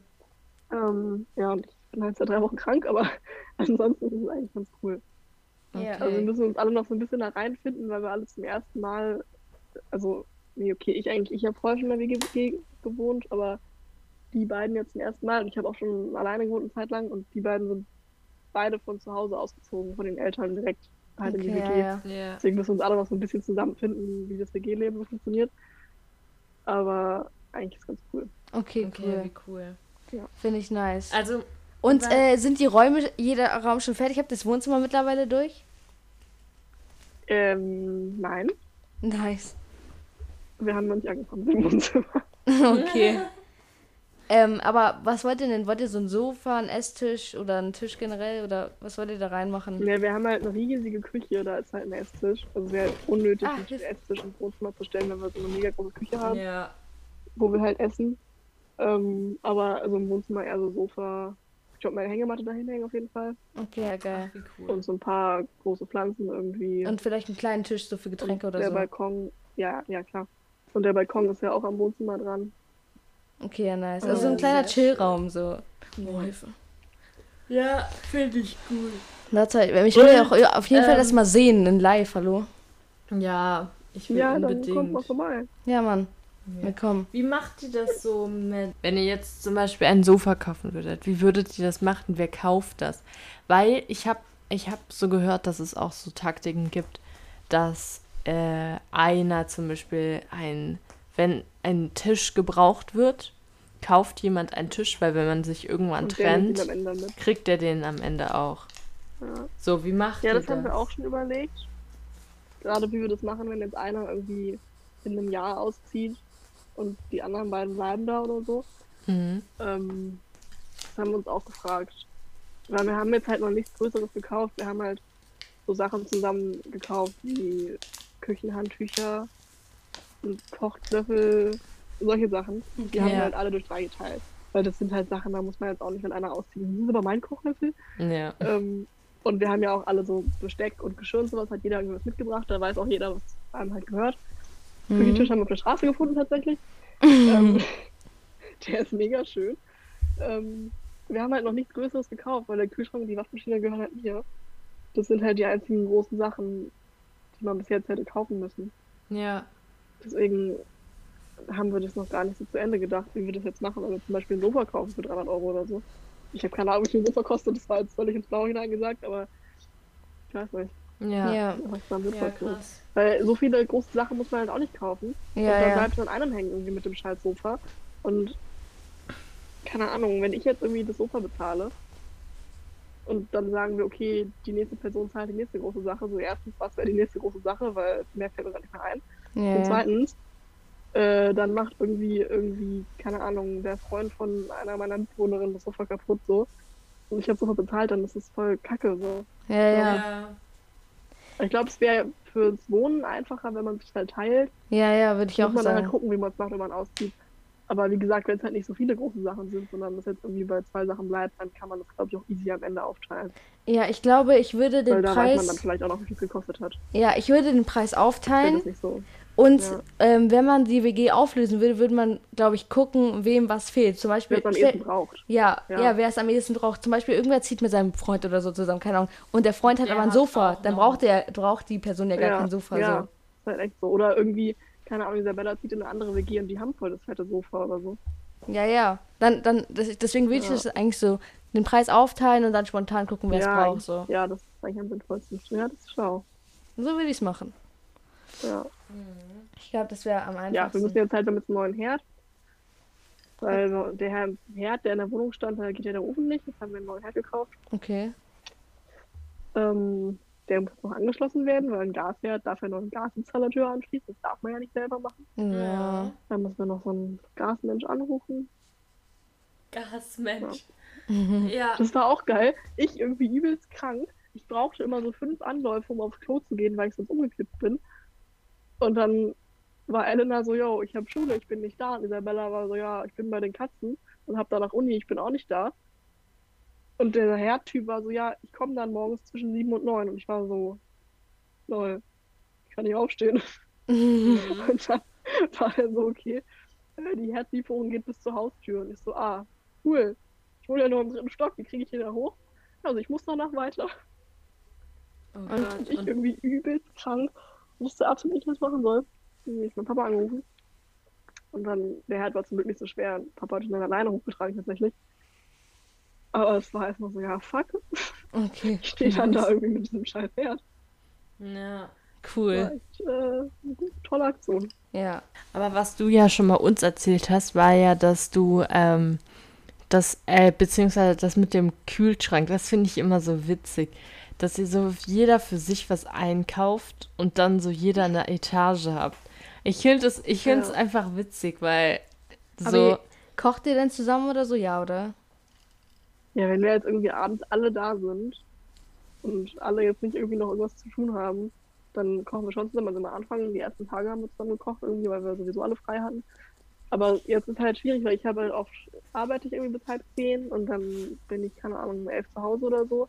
Ähm, ja, und ich bin halt seit drei Wochen krank, aber ansonsten ist es eigentlich ganz cool. Ja. Also wir Okay. müssen uns alle noch so ein bisschen da reinfinden, weil wir alle zum ersten Mal, also, nee, okay, ich eigentlich, ich habe vorher schon in der WG gewohnt, aber die beiden jetzt zum ersten Mal und ich habe auch schon alleine gewohnt eine Zeit lang und die beiden sind beide von zu Hause ausgezogen, von den Eltern direkt halt in die Okay, WG. ja, ja. Ja. Deswegen müssen wir uns alle noch so ein bisschen zusammenfinden, wie das WG-Leben so funktioniert. Aber eigentlich ist es ganz cool. Okay, Okay, cool. wie cool. Finde ich nice. Also, Und äh, sind die Räume, jeder Raum schon fertig? Habt ihr das Wohnzimmer mittlerweile durch? Ähm, nein, Nice. Wir haben noch nicht angefangen mit dem Wohnzimmer. Okay. ähm, aber was wollt ihr denn? Wollt ihr so ein Sofa, einen Esstisch oder einen Tisch generell? Oder was wollt ihr da reinmachen? Ja, wir haben halt eine riesige Küche, da ist halt ein Esstisch. Also wäre unnötig, Ah, einen Esstisch ins Wohnzimmer zu stellen, wenn wir so eine mega große Küche haben, ja. wo wir halt essen. Ähm, aber also im Wohnzimmer eher so Sofa. Ich glaube, meine Hängematte dahin hängen auf jeden Fall. Okay, ja, geil. Wie cool. Und so ein paar große Pflanzen irgendwie. Und vielleicht einen kleinen Tisch so für Und Getränke oder der so. Balkon, ja, ja klar. Und der Balkon ist ja auch am Wohnzimmer dran. Okay, ja, nice. Also so Oh, ein kleiner Chillraum so. Oh, Hilfe. Ja, finde ich cool. Leute, ich will ja auch auf jeden Fall ähm, das mal sehen in live, hallo? Ja, ich will Ja, dann kommt unbedingt. mal vorbei. Ja, Mann. Ja, komm. Wie macht ihr das so mit, wenn ihr jetzt zum Beispiel ein Sofa kaufen würdet? Wie würdet ihr das machen? Wer kauft das? Weil ich habe ich hab so gehört, dass es auch so Taktiken gibt, dass äh, einer zum Beispiel ein, wenn ein Tisch gebraucht wird, kauft jemand einen Tisch, weil wenn man sich irgendwann Und trennt, kriegt er den am Ende auch. Ja. So, wie macht Ja, ihr das haben wir auch schon überlegt. Gerade wie wir das machen, wenn jetzt einer irgendwie in einem Jahr auszieht und die anderen beiden bleiben da oder so. Mhm. Ähm, das haben wir uns auch gefragt. Weil wir haben jetzt halt noch nichts Größeres gekauft. Wir haben halt so Sachen zusammen gekauft wie Küchenhandtücher Kochlöffel, solche Sachen. Die haben wir halt alle durch drei geteilt. Weil das sind halt Sachen, da muss man jetzt auch nicht, wenn einer auszieht. Das ist aber mein Kochlöffel. Ja. Ähm, und wir haben ja auch alle so Besteck und Geschirr und sowas, hat jeder irgendwas mitgebracht, da weiß auch jeder, was einem halt gehört. Mhm. Küchentisch haben wir auf der Straße gefunden tatsächlich. ähm, der ist mega schön. Ähm, wir haben halt noch nichts Größeres gekauft, weil der Kühlschrank und die Waschmaschine gehören halt mir. Das sind halt die einzigen großen Sachen, die man bis jetzt hätte kaufen müssen. Ja. Deswegen haben wir das noch gar nicht so zu Ende gedacht, wie wir das jetzt machen. Also zum Beispiel ein Sofa kaufen für 300 Euro oder so. Ich habe keine Ahnung, wie viel ein Sofa kostet. Das war jetzt völlig ins Blaue hineingesagt, aber ich weiß nicht, Ja. Ja, Ja. Weil so viele große Sachen muss man halt auch nicht kaufen. und ja, dann ja. bleibt es an einem hängen irgendwie mit dem scheiß Sofa. Und keine Ahnung, wenn ich jetzt irgendwie das Sofa bezahle und dann sagen wir, okay, die nächste Person zahlt die nächste große Sache. So erstens, was wäre die nächste große Sache, weil mehr fällt mir gar nicht mehr ein. Ja, Und zweitens, äh, dann macht irgendwie, irgendwie, keine Ahnung, der Freund von einer meiner Mitbewohnerinnen das Sofa kaputt so. Und ich habe Sofa bezahlt, dann ist es voll kacke so. Ja, ja. Ja. Ich glaube, es wäre fürs Wohnen einfacher, wenn man sich halt teilt. Ja, ja, würde ich muss auch man dann halt sagen. gucken, wie man es macht, wenn man auszieht. Aber wie gesagt, wenn es halt nicht so viele große Sachen sind, sondern es jetzt irgendwie bei zwei Sachen bleibt, dann kann man das, glaube ich, auch easy am Ende aufteilen. Ja, ich glaube, ich würde Weil den da weiß man dann Preis. vielleicht auch noch, wie viel es gekostet hat. Ja, ich würde den Preis Ich aufteilen. das nicht so. Und Ja. ähm, wenn man die WG auflösen würde, würde man, glaube ich, gucken, wem was fehlt. Zum Beispiel. Wer es am ehesten braucht. Ja, Ja. ja, wer es am ehesten braucht. Zum Beispiel, irgendwer zieht mit seinem Freund oder so zusammen, keine Ahnung. Und der Freund hat Der aber ein hat Sofa. Dann noch- braucht der, braucht die Person ja gar kein Sofa. ja, So. ist halt echt so. Oder irgendwie, keine Ahnung, Isabella zieht in eine andere WG und die haben voll das fette Sofa oder so. Ja, ja. Dann, dann, deswegen will ich Ja. das eigentlich so, den Preis aufteilen und dann spontan gucken, wer es ja, braucht. So. ja, das ist eigentlich am sinnvollsten. Ja, das ist schlau. so würde ich es machen. Ja, Ich glaube, das wäre am ja wir einfachsten. müssen jetzt halt damit einen neuen Herd. Weil so der Her- Herd, der in der Wohnung stand, da geht ja der Ofen nicht. Jetzt haben wir einen neuen Herd gekauft. okay. Ähm, der muss noch angeschlossen werden, weil ein Gasherd darf ja noch einen Gasinstallateur anschließen. Das darf man ja nicht selber machen. Ja. Dann müssen wir noch so einen Gasmensch anrufen. Gasmensch. Mhm. Ja. Das war auch geil. Ich irgendwie übelst krank. Ich brauchte immer so fünf Anläufe, um aufs Klo zu gehen, weil ich sonst umgekippt bin. Und dann war Elena so, yo, ich habe Schule, ich bin nicht da. Und Isabella war so, ja, ich bin bei den Katzen und hab danach Uni, ich bin auch nicht da. Und der Herdtyp war so, ja, ich komme dann morgens zwischen sieben und neun. Und ich war so, lol, ich kann nicht aufstehen. Und dann war er so, okay, äh, die Herzlieferung geht bis zur Haustür. Und ich so, ah, cool. Ich wohne ja nur im dritten Stock, wie kriege ich den da hoch? Also ich muss danach weiter. Oh Und ich irgendwie übelst krank, wusste absolut nicht, was ich machen soll. Dann hab ich meinen Papa angerufen. Und dann, der Herd war zum Glück nicht so schwer. Papa hat ihn dann alleine hochgetragen tatsächlich. Aber es war erstmal so, ja, fuck. Okay. Ich stehe dann da irgendwie mit diesem scheiß Herd. ja. War Cool. echt äh, tolle Aktion. Ja. Aber was du ja schon mal uns erzählt hast, war ja, dass du ähm, das, äh, beziehungsweise das mit dem Kühlschrank, das finde ich immer so witzig, dass ihr so jeder für sich was einkauft und dann so jeder eine Etage habt. Ich finde es ich find's Ja. einfach witzig, weil Aber so, ihr, kocht ihr denn zusammen oder so? Ja, oder? Ja, wenn wir jetzt irgendwie abends alle da sind und alle jetzt nicht irgendwie noch irgendwas zu tun haben, dann kochen wir schon zusammen. Also am Anfang, die ersten Tage haben wir zusammen gekocht irgendwie, weil wir sowieso alle frei hatten. Aber jetzt ist halt schwierig, weil ich habe halt oft, arbeite ich irgendwie bis halb zehn und dann bin ich, keine Ahnung, um elf zu Hause oder so.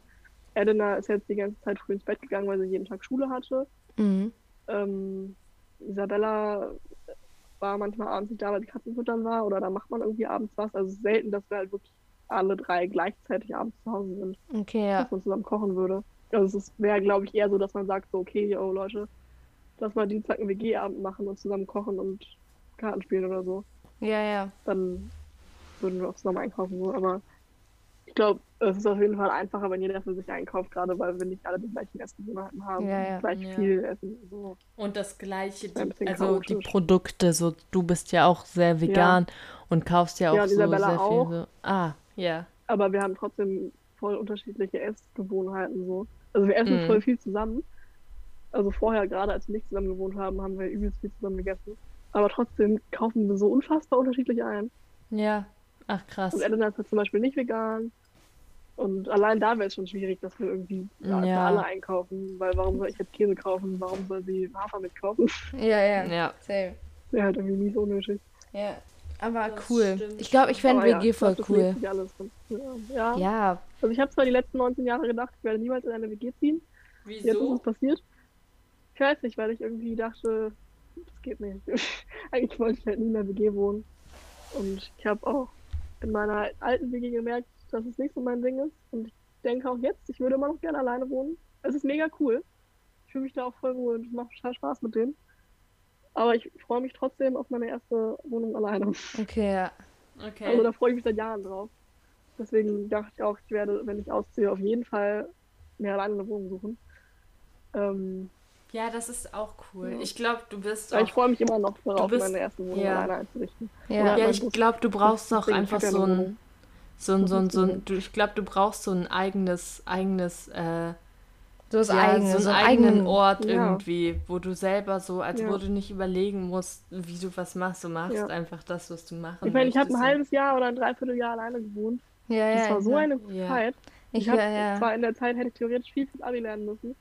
Edina ist jetzt die ganze Zeit früh ins Bett gegangen, weil sie jeden Tag Schule hatte. Mhm. Ähm, Isabella war manchmal abends nicht da, weil die Katzenfuttern war oder da macht man irgendwie abends was. Also selten, dass wir halt wirklich alle drei gleichzeitig abends zu Hause sind, Okay, ja. dass man zusammen kochen würde. Also es wäre, glaube ich, eher so, dass man sagt, so, okay, yo, Leute, lass mal Dienstag einen WG-Abend machen und zusammen kochen und Karten spielen oder so. Ja, ja. Dann würden wir auch zusammen einkaufen. So. Aber ich glaube, es ist auf jeden Fall einfacher, wenn jeder für sich einkauft, gerade weil wir nicht alle die gleichen Essgewohnheiten haben. Ja, ja. und gleich Ja. viel essen. So. Und das gleiche, die, also die chaotisch. Produkte, so du bist ja auch sehr vegan und kaufst ja auch Ja, und so Isabella sehr auch. viel so. Ah, ja. Aber wir haben trotzdem voll unterschiedliche Essgewohnheiten. So. Also wir essen Mhm. voll viel zusammen. Also vorher, gerade als wir nicht zusammen gewohnt haben, haben wir übelst viel zusammen gegessen. Aber trotzdem kaufen wir so unfassbar unterschiedlich ein. Ja. Ach krass. Und Elena ist halt zum Beispiel nicht vegan. Und allein da wäre es schon schwierig, dass wir irgendwie ja. Ja. alle einkaufen. Weil warum soll ich jetzt Käse kaufen? Warum soll sie Hafer mitkaufen? Ja, ja. Ja. Same. Wäre halt irgendwie mies unnötig. Ja. Aber Das cool. stimmt Ich glaube, ich fände ja, WG ich voll glaub, cool. Ja. ja. Ja. Also ich habe zwar die letzten 19 Jahre gedacht, ich werde niemals in eine WG ziehen. Jetzt ist es passiert. Ich weiß nicht, weil ich irgendwie dachte, das geht nicht. Eigentlich wollte ich halt nie in der WG wohnen. Und ich habe auch in meiner alten WG gemerkt, dass es nicht so mein Ding ist. Und ich denke auch jetzt, ich würde immer noch gerne alleine wohnen. Es ist mega cool. Ich fühle mich da auch voll wohl und es macht total Spaß mit denen. Aber ich freue mich trotzdem auf meine erste Wohnung alleine. Okay, ja. Okay. Also da freue ich mich seit Jahren drauf. Deswegen dachte ich auch, ich werde, wenn ich ausziehe, auf jeden Fall mir alleine eine Wohnung suchen. Ähm, ja, das ist auch cool. Ja. Ich glaube, du bist weil ich auch. freue mich immer noch darauf, bist- meine erste Wohnung ja. alleine einzurichten. Ja. Ja, ich glaube, du brauchst auch einfach so ein, so ein, so ein, so ein, du, ich glaube, du brauchst so ein eigenes, eigenes, äh, So das ja, eigene, so so einen eigenen eigenen Ort Ja. irgendwie, wo du selber so, als Ja. wo du nicht überlegen musst, wie du was machst. Du machst Ja. einfach das, was du machen Ich meine, ich habe ein halbes Jahr oder ein Dreivierteljahr alleine gewohnt. Ja, Das ja. war so ja. eine Ja. Zeit. Ich Ich hab, ja, ja. Zwar in der Zeit hätte ich theoretisch viel fürs Abi lernen müssen,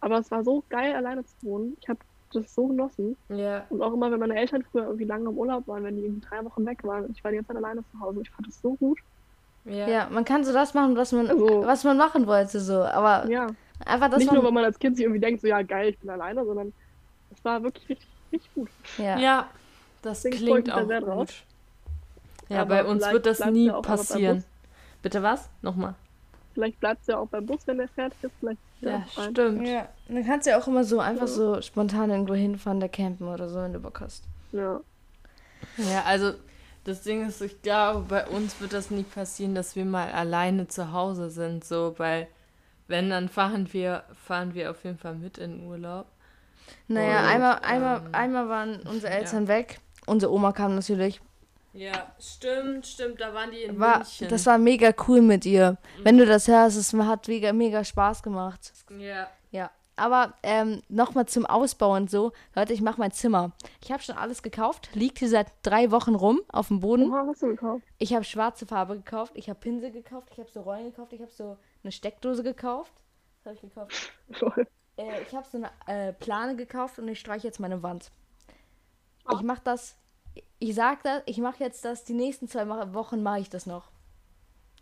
aber es war so geil, alleine zu wohnen. Ich habe das so genossen. Ja, Und auch immer, wenn meine Eltern früher irgendwie lange im Urlaub waren, wenn die irgendwie drei Wochen weg waren, ich war die ganze Zeit alleine zu Hause. Ich fand das so gut. ja. Ja, man kann so das machen, was man, Also- was man machen wollte, so. Aber Ja. Einfach, dass Nicht man. nur, weil man als Kind sich irgendwie denkt, so ja geil, ich bin alleine, sondern es war wirklich richtig, richtig gut. ja. Ja, das Deswegen klingt auch drauf. gut. Ja, Aber bei uns wird das nie passieren. Bitte was? Nochmal. Vielleicht bleibt es ja auch beim Bus, wenn der fertig ist. Vielleicht Ja, stimmt. Ja, dann kannst du ja auch immer so einfach Ja. so spontan irgendwo hinfahren, da campen oder so, wenn du Bock hast. Ja. Ja, also das Ding ist, ich glaube, bei uns wird das nie passieren, dass wir mal alleine zu Hause sind, so, weil wenn, dann fahren wir, fahren wir auf jeden Fall mit in den Urlaub. Naja, Und, einmal, einmal, ähm, einmal waren unsere ja. Eltern weg. Unsere Oma kam natürlich. Ja, stimmt, stimmt, da waren die in War, München. das war mega cool mit ihr. Wenn du das hörst, es hat mega, mega Spaß gemacht. ja. Ja. Aber ähm, nochmal zum Ausbau und so. Leute, ich mache mein Zimmer. Ich habe schon alles gekauft. Liegt hier seit drei Wochen rum auf dem Boden. Oha, hast du gekauft? Ich habe schwarze Farbe gekauft. Ich habe Pinsel gekauft. Ich habe so Rollen gekauft. Ich habe so eine Steckdose gekauft. Was habe ich gekauft? Äh, ich habe so eine äh, Plane gekauft und ich streiche jetzt meine Wand. Ah. Ich mache das. Ich sag das. Ich mache jetzt das. Die nächsten zwei Wochen mache ich das noch.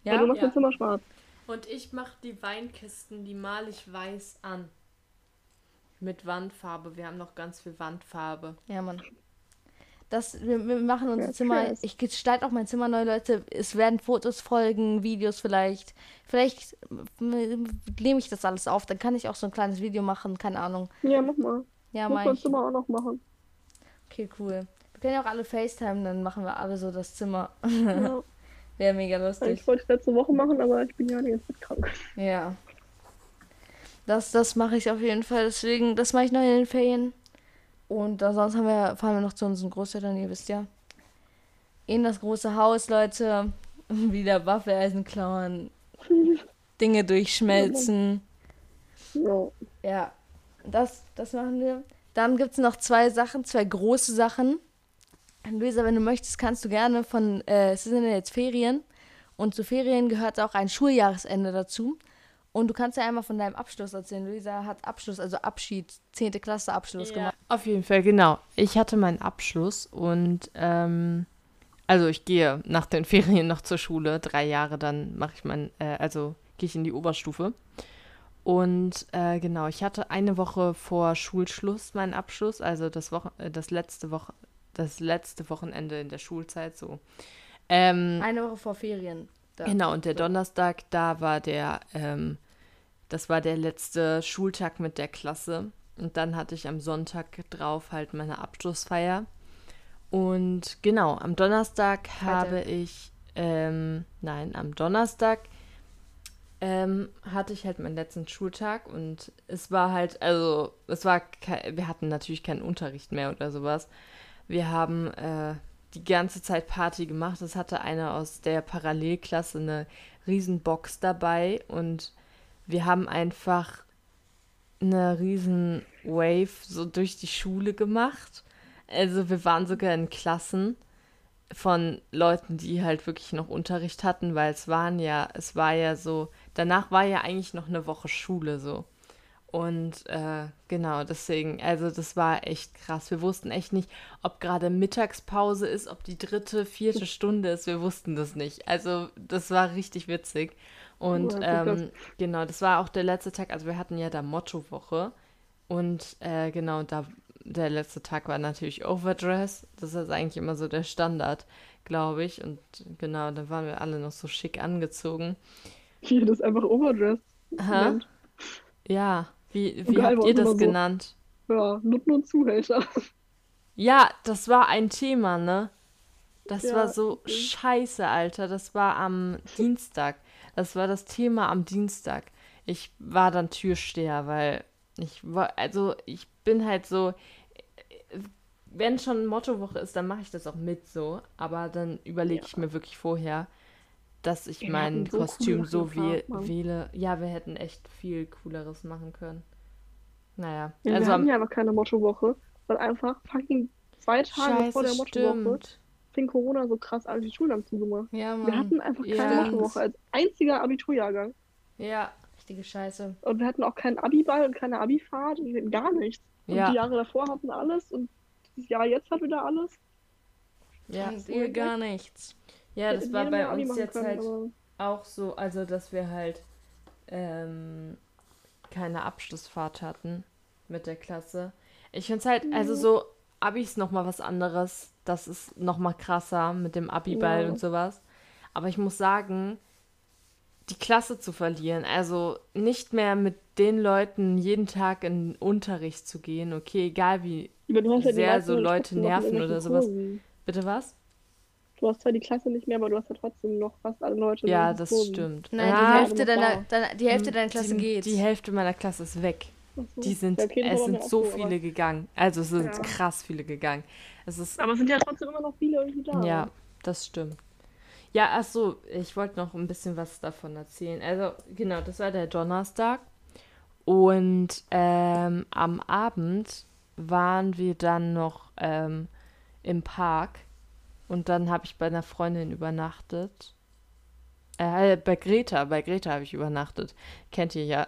Ja, Ja. du machst Ja. dein Zimmer schwarz. Und ich mache die Weinkisten, die male ich weiß an. Mit Wandfarbe. Wir haben noch ganz viel Wandfarbe. Ja, Mann. Das, wir, wir machen unser Ja, Zimmer. krass. Ich gestalte auch mein Zimmer neu, Leute. Es werden Fotos folgen, Videos vielleicht. Vielleicht m- nehme ich das alles auf. Dann kann ich auch so ein kleines Video machen. Keine Ahnung. Ja, mach mal. Ja, mach mein ich. Zimmer auch noch machen. Okay, cool. Wir können ja auch alle FaceTime, dann machen wir alle so das Zimmer. Ja. Wäre mega lustig. Eigentlich wollte ich letzte Woche machen, aber ich bin ja die ganze Zeit krank. Ja. Das, das mache ich auf jeden Fall. Deswegen, das mache ich noch in den Ferien. Und ansonsten haben wir, fahren wir noch zu unseren Großeltern, ihr wisst ja. In das große Haus, Leute. Wieder Waffeleisen klauen. Dinge durchschmelzen. Ja. Ja. Das, das machen wir. Dann gibt es noch zwei Sachen, zwei große Sachen. Luisa, wenn du möchtest, kannst du gerne von, äh, es sind ja jetzt Ferien und zu Ferien gehört auch ein Schuljahresende dazu. Und du kannst ja einmal von deinem Abschluss erzählen. Luisa hat Abschluss, also Abschied, 10. Klasse Abschluss gemacht. Auf jeden Fall, genau. Ich hatte meinen Abschluss und ähm, also ich gehe nach den Ferien noch zur Schule. Drei Jahre dann mache ich mein, äh, also gehe ich in die Oberstufe. Und äh, genau, ich hatte eine Woche vor Schulschluss meinen Abschluss, also das Woche, äh, das letzte Woche, das letzte Wochenende in der Schulzeit so. Ähm, Eine Woche vor Ferien. Da. Genau, und der Donnerstag, da war der, ähm, das war der letzte Schultag mit der Klasse. Und dann hatte ich am Sonntag drauf halt meine Abschlussfeier. Und genau, am Donnerstag Freitag. habe ich, ähm, nein, am Donnerstag ähm, hatte ich halt meinen letzten Schultag und es war halt, also es war, wir hatten natürlich keinen Unterricht mehr oder sowas. Wir haben äh, die ganze Zeit Party gemacht. Es hatte einer aus der Parallelklasse eine riesen Box dabei und wir haben einfach eine riesen Wave so durch die Schule gemacht. Also wir waren sogar in Klassen von Leuten, die halt wirklich noch Unterricht hatten, weil es waren ja, es war ja so, danach war ja eigentlich noch eine Woche Schule so. Und äh, genau, deswegen, also das war echt krass. Wir wussten echt nicht, ob gerade Mittagspause ist, ob die dritte, vierte Stunde ist. Wir wussten das nicht. Also das war richtig witzig. Und Oh, Ja, ähm, genau, das war auch der letzte Tag. Also wir hatten ja da Mottowoche. Und äh, genau, da der letzte Tag war natürlich Overdress. Das ist eigentlich immer so der Standard, glaube ich. Und genau, da waren wir alle noch so schick angezogen. Hier, das ist einfach overdressed. Hä? genannt. Ja, wie, wie habt ihr das so. genannt? Ja, Nutten und Zuhälter. Ja, das war ein Thema, ne? Das Ja, war so okay. scheiße, Alter. Das war am Dienstag. Das war das Thema am Dienstag. Ich war dann Türsteher, weil ich war, also ich bin halt so, wenn schon Mottowoche ist, dann mache ich das auch mit so. Aber dann überlege Ja. ich mir wirklich vorher, dass ich wir mein so Kostüm so Sachen wäh gehabt, Mann. wähle. Ja, wir hätten echt viel cooleres machen können. Naja, Ja, also wir hatten am ja aber keine Mottowoche, weil einfach fucking zwei Tage vor der Scheiße, Mottowoche stimmt. Fing Corona so krass an, die Schulen haben zugemacht. Ja, Wir Mann. hatten einfach keine Ja. Mottowoche als einziger Abiturjahrgang. Ja, Richtige Scheiße. Und wir hatten auch keinen Abiball und keine Abifahrt und wir gar nichts. Und Ja. die Jahre davor hatten alles und dieses Jahr jetzt hat wieder alles. ja. Ihr gar nichts. Ja, Wir das war bei uns jetzt können, halt aber- auch so, also dass wir halt ähm, keine Abschlussfahrt hatten mit der Klasse. Ich finde es halt, also so, Abi ist nochmal was anderes. Das ist nochmal krasser mit dem Abi-Ball Ja. und sowas. Aber ich muss sagen, die Klasse zu verlieren, also nicht mehr mit den Leuten jeden Tag in den Unterricht zu gehen, okay, egal wie, ja sehr so Leute nerven oder sowas. Kursen. bitte was? Du hast zwar die Klasse nicht mehr, aber du hast ja trotzdem noch fast alle Leute. Ja, das Kursen. stimmt. Nein, Ja, die Hälfte deiner, deiner, die Hälfte deiner Klasse die, geht. Die Hälfte meiner Klasse ist weg. So. Die sind, es sind so aber- viele gegangen. Also es sind Ja. krass viele gegangen. Es ist, Aber es sind ja trotzdem immer noch viele irgendwie da. ja, das stimmt. Ja, ach so, ich wollte noch ein bisschen was davon erzählen. Also genau, das war der Donnerstag und ähm, am Abend waren wir dann noch ähm, im Park und dann habe ich bei einer Freundin übernachtet. Äh, bei Greta, bei Greta habe ich übernachtet. Kennt ihr ja.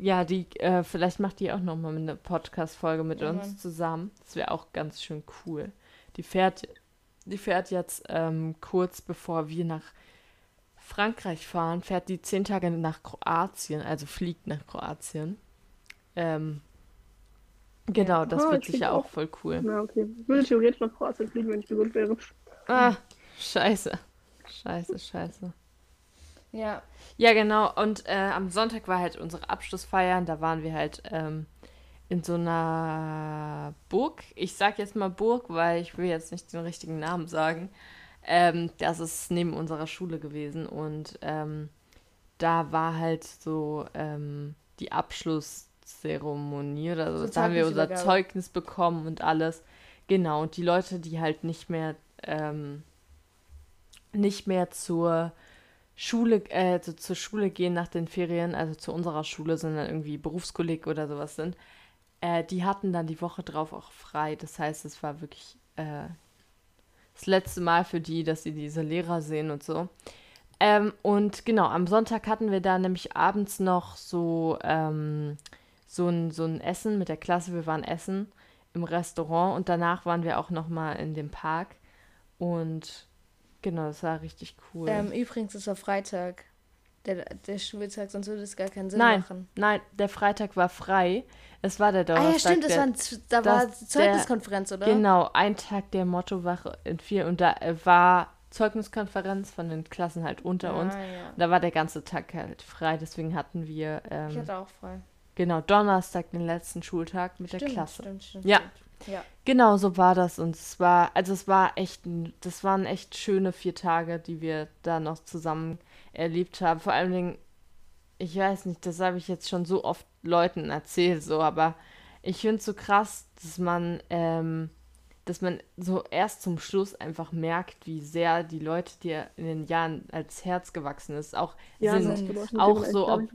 Ja, die, äh, vielleicht macht die auch noch mal eine Podcast-Folge mit Ja, uns Mann. zusammen. Das wäre auch ganz schön cool. Die fährt, die fährt jetzt ähm, kurz bevor wir nach Frankreich fahren, fährt die zehn Tage nach Kroatien, also fliegt nach Kroatien. Ähm, genau, das Ah, wird sicher auch auch- voll cool. Na, okay. Ich würde theoretisch nach Kroatien fliegen, wenn ich gesund wäre. Ah, scheiße. Scheiße, scheiße. Ja. Ja, genau. Und äh, am Sonntag war halt unsere Abschlussfeier. und Da waren wir halt ähm, in so einer Burg. Ich sag jetzt mal Burg, weil ich will jetzt nicht den richtigen Namen sagen. Ähm, das ist neben unserer Schule gewesen. Und ähm, da war halt so ähm, die Abschlusszeremonie oder so. So da haben wir unser. Zeugnis bekommen und alles. Genau. Und die Leute, die halt nicht mehr, ähm, nicht mehr zur Schule, äh, zu, zur Schule gehen nach den Ferien, also zu unserer Schule, sondern irgendwie Berufskolleg oder sowas sind, äh, die hatten dann die Woche drauf auch frei. Das heißt, es war wirklich äh, das letzte Mal für die, dass sie diese Lehrer sehen und so. Ähm, und genau, am Sonntag hatten wir da nämlich abends noch so, ähm, so, ein, so ein Essen mit der Klasse. Wir waren essen im Restaurant und danach waren wir auch noch mal in dem Park. Und genau, das war richtig cool. Ähm, übrigens ist es Freitag. Der, der Schultag, sonst würde es gar keinen Sinn Nein, machen. nein, der Freitag war frei. Es war der Ah Donnerstag. ja, stimmt, das der, war, ein da war Zeugniskonferenz, oder? Genau, ein Tag der Mottowache in vier. Und da äh, war Zeugniskonferenz von den Klassen halt unter uns. Ah, ja. Da war der ganze Tag halt frei. Deswegen hatten wir Ich ähm, hatte auch frei. genau Donnerstag den letzten Schultag mit der Stimmt, Klasse. stimmt, stimmt. Ja. stimmt. Ja. Genau, so war das. Und es war, also es war echt, ein- das waren echt schöne vier Tage, die wir da noch zusammen erlebt haben. Vor allen Dingen, ich weiß nicht, das habe ich jetzt schon so oft Leuten erzählt, so, aber ich finde es so krass, dass man, ähm, dass man so erst zum Schluss einfach merkt, wie sehr die Leute dir in den Jahren als Herz gewachsen ist. Auch Ja, sind auch so, ob-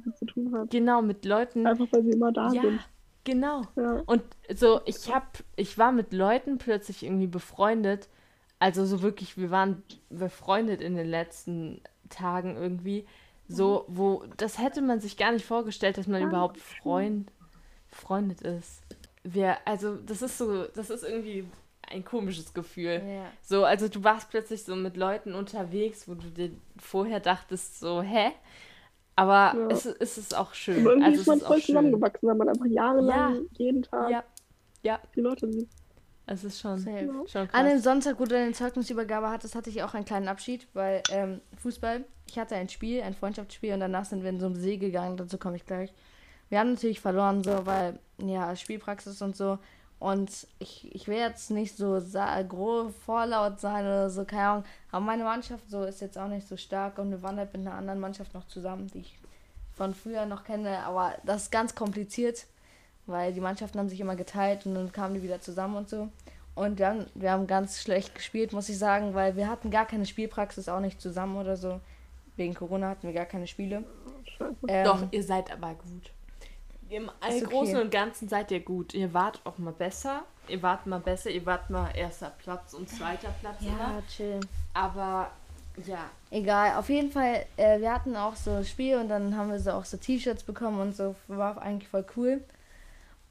genau mit Leuten, Einfach weil sie immer da ja, sind. Genau. Ja. Und so, ich hab, ich war mit Leuten plötzlich irgendwie befreundet. Also so wirklich, wir waren befreundet in den letzten Tagen irgendwie. So, wo, das hätte man sich gar nicht vorgestellt, dass man Ja, überhaupt Freund, befreundet ist. Wir, also, das ist so, das ist irgendwie ein komisches Gefühl. Ja. So, also du warst plötzlich so mit Leuten unterwegs, wo du dir vorher dachtest, so, hä? Aber Ja. es, es ist auch schön. Aber irgendwie also ist man voll zusammengewachsen, weil man einfach jahrelang jeden Tag Ja, ja, die Leute sieht. es ist schon, Safe. schon An dem. Sonntag, wo du deine Zeugnisübergabe hattest, hatte ich auch einen kleinen Abschied, weil ähm, Fußball, ich hatte ein Spiel, ein Freundschaftsspiel und danach sind wir in so einem See gegangen, dazu komme ich gleich. Wir haben natürlich verloren, so, weil, ja, Spielpraxis und so. Und ich, ich will jetzt nicht so sa- gro vorlaut sein oder so, keine Ahnung. Aber meine Mannschaft so ist jetzt auch nicht so stark und wir waren halt mit einer anderen Mannschaft noch zusammen, die ich von früher noch kenne. Aber das ist ganz kompliziert, weil die Mannschaften haben sich immer geteilt und dann kamen die wieder zusammen und so. Und haben, wir haben ganz schlecht gespielt, muss ich sagen, weil wir hatten gar keine Spielpraxis, auch nicht zusammen oder so. Wegen Corona hatten wir gar keine Spiele. Ähm, Doch, ihr seid aber gut. Im okay. Großen und Ganzen seid ihr gut. Ihr wart auch mal besser. Ihr wart mal besser. Ihr wart mal erster Platz und zweiter Platz. Ja, immer. chill. Aber ja. Egal, auf jeden Fall, äh, wir hatten auch so ein Spiel und dann haben wir so auch so T-Shirts bekommen und so, war eigentlich voll cool.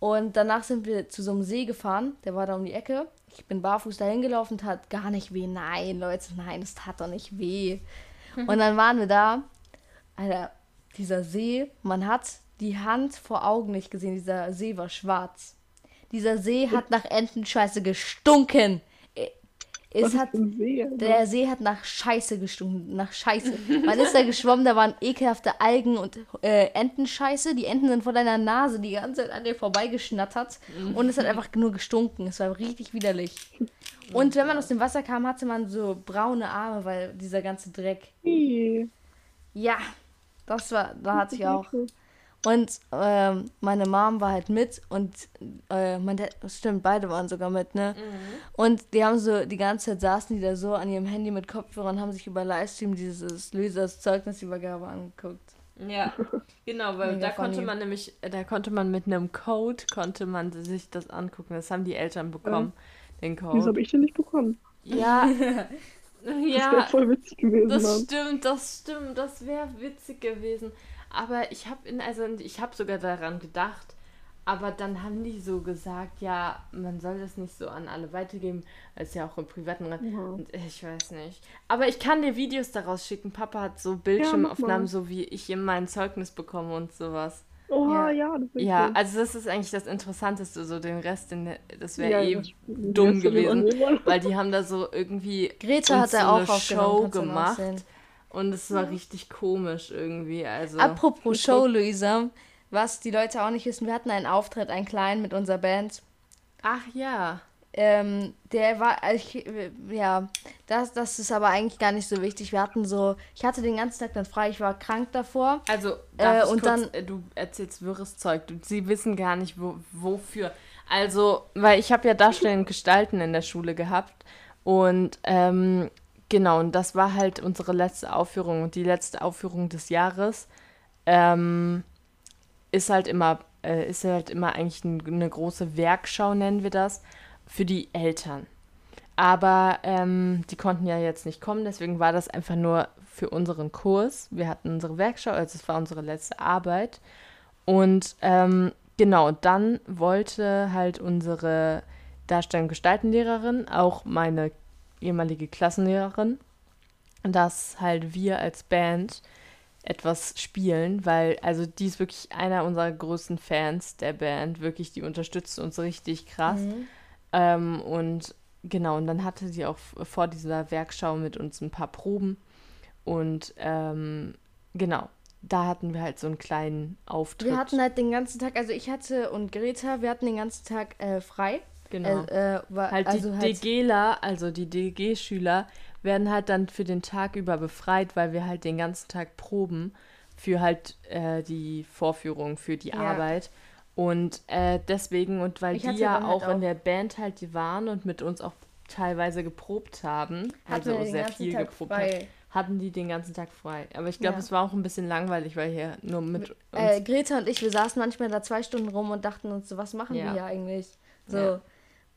Und danach sind wir zu so einem See gefahren, der war da um die Ecke. Ich bin barfuß dahin gelaufen, tat gar nicht weh. Nein, Leute, nein, es tat doch nicht weh. Und dann waren wir da, Alter, dieser See, man hat die Hand vor Augen nicht gesehen, dieser See war schwarz. Dieser See hat nach Entenscheiße gestunken. Äh, Es Was hat See? Der See hat nach Scheiße gestunken, nach Scheiße. Man ist da geschwommen, da waren ekelhafte Algen und äh, Entenscheiße. Die Enten sind vor deiner Nase die ganze Zeit an dir vorbeigeschnattert und es hat einfach nur gestunken. Es war richtig widerlich. Und wenn man aus dem Wasser kam, hatte man so braune Arme, weil dieser ganze Dreck. Ja, das war, da hatte ich auch. Und ähm, meine Mom war halt mit und äh, mein Dad, stimmt, beide waren sogar mit, ne? Und die haben so, die ganze Zeit saßen die da so an ihrem Handy mit Kopfhörern und haben sich über Livestream dieses Lösers Zeugnisübergabe angeguckt. Ja, genau, weil Mega da konnte funny. man nämlich, da konnte man mit einem Code, konnte man sich das angucken. Das haben die Eltern bekommen, den Wieso Code. habe ich den nicht bekommen? Ja, Das wäre ja, voll witzig gewesen. das Mann. stimmt, das stimmt, das wäre witzig gewesen. Aber ich habe in, also ich habe sogar daran gedacht, aber dann haben die so gesagt, ja, man soll das nicht so an alle weitergeben, weil es ja auch im privaten Rat. Ja. Und ich weiß nicht. Aber ich kann dir Videos daraus schicken. Papa hat so Bildschirmaufnahmen, mal. so wie ich in mein Zeugnis bekomme und sowas. Oha, Ja. ja, das Ja, cool. also das ist eigentlich das Interessanteste, so den Rest, den, das wäre Ja, eh das- dumm gewesen, weil die haben da so irgendwie Greta hat so auch Show gemacht. Und es war richtig komisch irgendwie, also Apropos Show, Luisa, was die Leute auch nicht wissen, wir hatten einen Auftritt, einen kleinen mit unserer Band. ach ja, Ähm, der war, also ich, ja, das, das ist aber eigentlich gar nicht so wichtig. Wir hatten so, ich hatte den ganzen Tag dann frei, ich war krank davor. also Äh, und kurz, dann- äh, du erzählst wirres Zeug, du, sie wissen gar nicht wo, wofür. Also, weil ich habe ja Darstellen Gestalten in der Schule gehabt und ähm, genau, und das war halt unsere letzte Aufführung und die letzte Aufführung des Jahres. Ähm, ist halt immer, äh, ist halt immer eigentlich ein, eine große Werkschau, nennen wir das, für die Eltern. Aber ähm, die konnten ja jetzt nicht kommen, deswegen war das einfach nur für unseren Kurs. Wir hatten unsere Werkschau, also es war unsere letzte Arbeit. Und ähm, genau, dann wollte halt unsere Darstellung Gestaltenlehrerin, auch meine ehemalige Klassenlehrerin, dass halt wir als Band etwas spielen, weil also die ist wirklich einer unserer größten Fans der Band, wirklich, die unterstützt uns richtig krass. Ähm, und genau, und dann hatte sie auch vor dieser Werkschau mit uns ein paar Proben und ähm, genau, da hatten wir halt so einen kleinen Auftritt. Wir hatten halt den ganzen Tag, also ich hatte und Greta, wir hatten den ganzen Tag äh, frei. Genau. Äh, äh, war, halt also die halt, DGler, also die DG-Schüler, werden halt dann für den Tag über befreit, weil wir halt den ganzen Tag proben für halt äh, die Vorführung, für die Ja. Arbeit. Und äh, deswegen, und weil Ich die ja halt auch in der Band halt die waren und mit uns auch teilweise geprobt haben, hatten wir also sehr viel Tag geprobt haben, hatten die den ganzen Tag frei. Aber ich glaube, Ja. es war auch ein bisschen langweilig, weil hier nur mit uns. Äh, Greta und ich, wir saßen manchmal da zwei Stunden rum und dachten uns so, was machen Ja. wir hier eigentlich? So.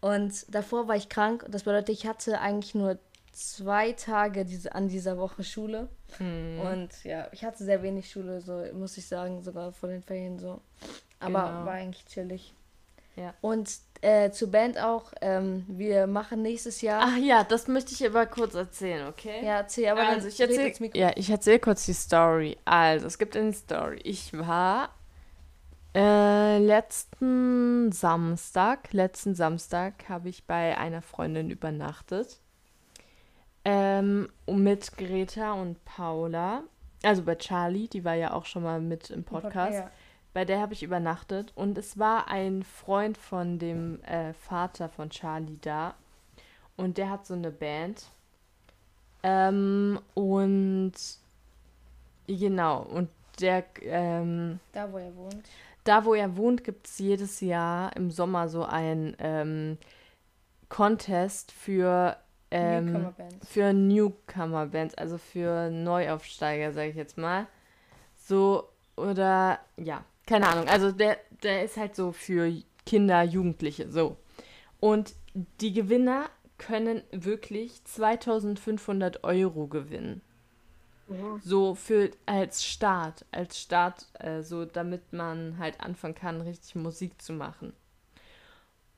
Und davor war ich krank. Das bedeutet, ich hatte eigentlich nur zwei Tage diese, an dieser Woche Schule. hm, Und ja, ich hatte sehr wenig Schule, so muss ich sagen, sogar vor den Ferien so. Aber Genau. war eigentlich chillig. Ja. Und äh, zur Band auch, ähm, wir machen nächstes Jahr. Ach ja, das möchte ich aber kurz erzählen, okay? Ja, erzähl, aber also dann ich erzähle Mikro. ja, ich erzähl kurz die Story. Also, es gibt eine Story. Ich war äh, letzten Samstag, letzten Samstag habe ich bei einer Freundin übernachtet. Ähm, mit Greta und Paula. Also bei Charlie, die war ja auch schon mal mit im Podcast. Ja. Bei der habe ich übernachtet und es war ein Freund von dem äh, Vater von Charlie da und der hat so eine Band. Ähm, und genau, und der, ähm, Da, wo er wohnt. Da wo er wohnt, gibt es jedes Jahr im Sommer so ein ähm, Contest für ähm, Newcomer-Bands. für Newcomer-Bands, also für Neuaufsteiger, sage ich jetzt mal. So, oder, ja, keine Ahnung. Also der, der ist halt so für Kinder, Jugendliche, so. Und die Gewinner können wirklich 2500 Euro gewinnen. Ja. So für als Start, als Start, äh, so damit man halt anfangen kann, richtig Musik zu machen.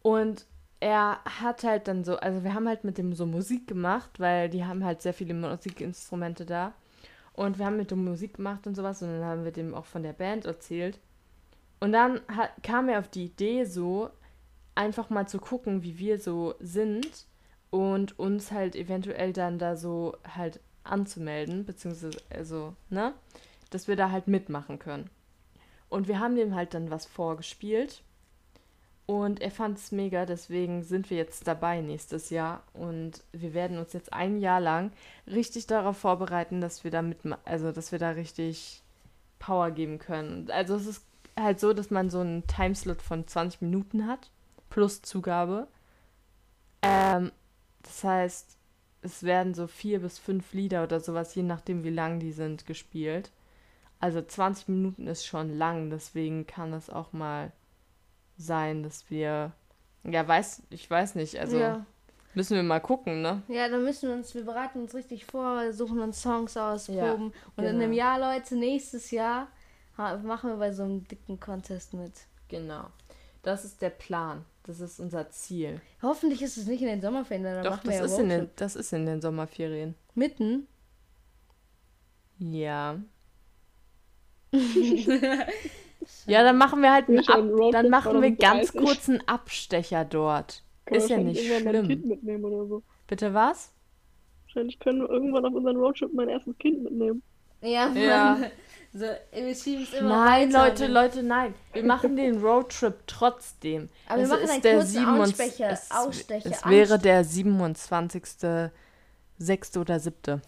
Und er hat halt dann so, also wir haben halt mit dem so Musik gemacht, weil die haben halt sehr viele Musikinstrumente da. Und wir haben mit dem Musik gemacht und sowas und dann haben wir dem auch von der Band erzählt. Und dann hat, kam er auf die Idee so, einfach mal zu gucken, wie wir so sind und uns halt eventuell dann da so halt anzumelden, beziehungsweise, also, ne, dass wir da halt mitmachen können. Und wir haben dem halt dann was vorgespielt und er fand es mega, deswegen sind wir jetzt dabei nächstes Jahr und wir werden uns jetzt ein Jahr lang richtig darauf vorbereiten, dass wir da mit, also dass wir da richtig Power geben können. Also es ist halt so, dass man so einen Timeslot von 20 Minuten hat, plus Zugabe. Ähm, das heißt, es werden so vier bis fünf Lieder oder sowas, je nachdem wie lang die sind, gespielt. Also 20 Minuten ist schon lang, deswegen kann es auch mal sein, dass wir. Ja, weiß, ich weiß nicht, also ja. müssen wir mal gucken, ne? ja, dann müssen wir uns, wir bereiten uns richtig vor, suchen uns Songs aus, Ja, proben. Und in genau. einem Jahr, Leute, nächstes Jahr machen wir bei so einem dicken Contest mit. Genau. Das ist der Plan. Das ist unser Ziel. Hoffentlich ist es nicht in den Sommerferien, dann Doch, machen wir das ja ist, in den, das ist in den Sommerferien. Mitten. Ja. ja, dann machen wir halt einen Ab dann machen wir ganz 2030. kurz einen Abstecher dort. Können Ist wir ja nicht schlimm. Kind mitnehmen oder so. Bitte was? Wahrscheinlich können wir irgendwann auf unseren Roadtrip mein erstes Kind mitnehmen. Ja. Ja. So, wir schieben es immer Nein. Leute, Leute, nein. Wir machen den Roadtrip trotzdem. Aber wir Es machen ist einen der kurzen 27 Ausstecher- Es, Ausstecher- es wäre der 27. 6. oder 7.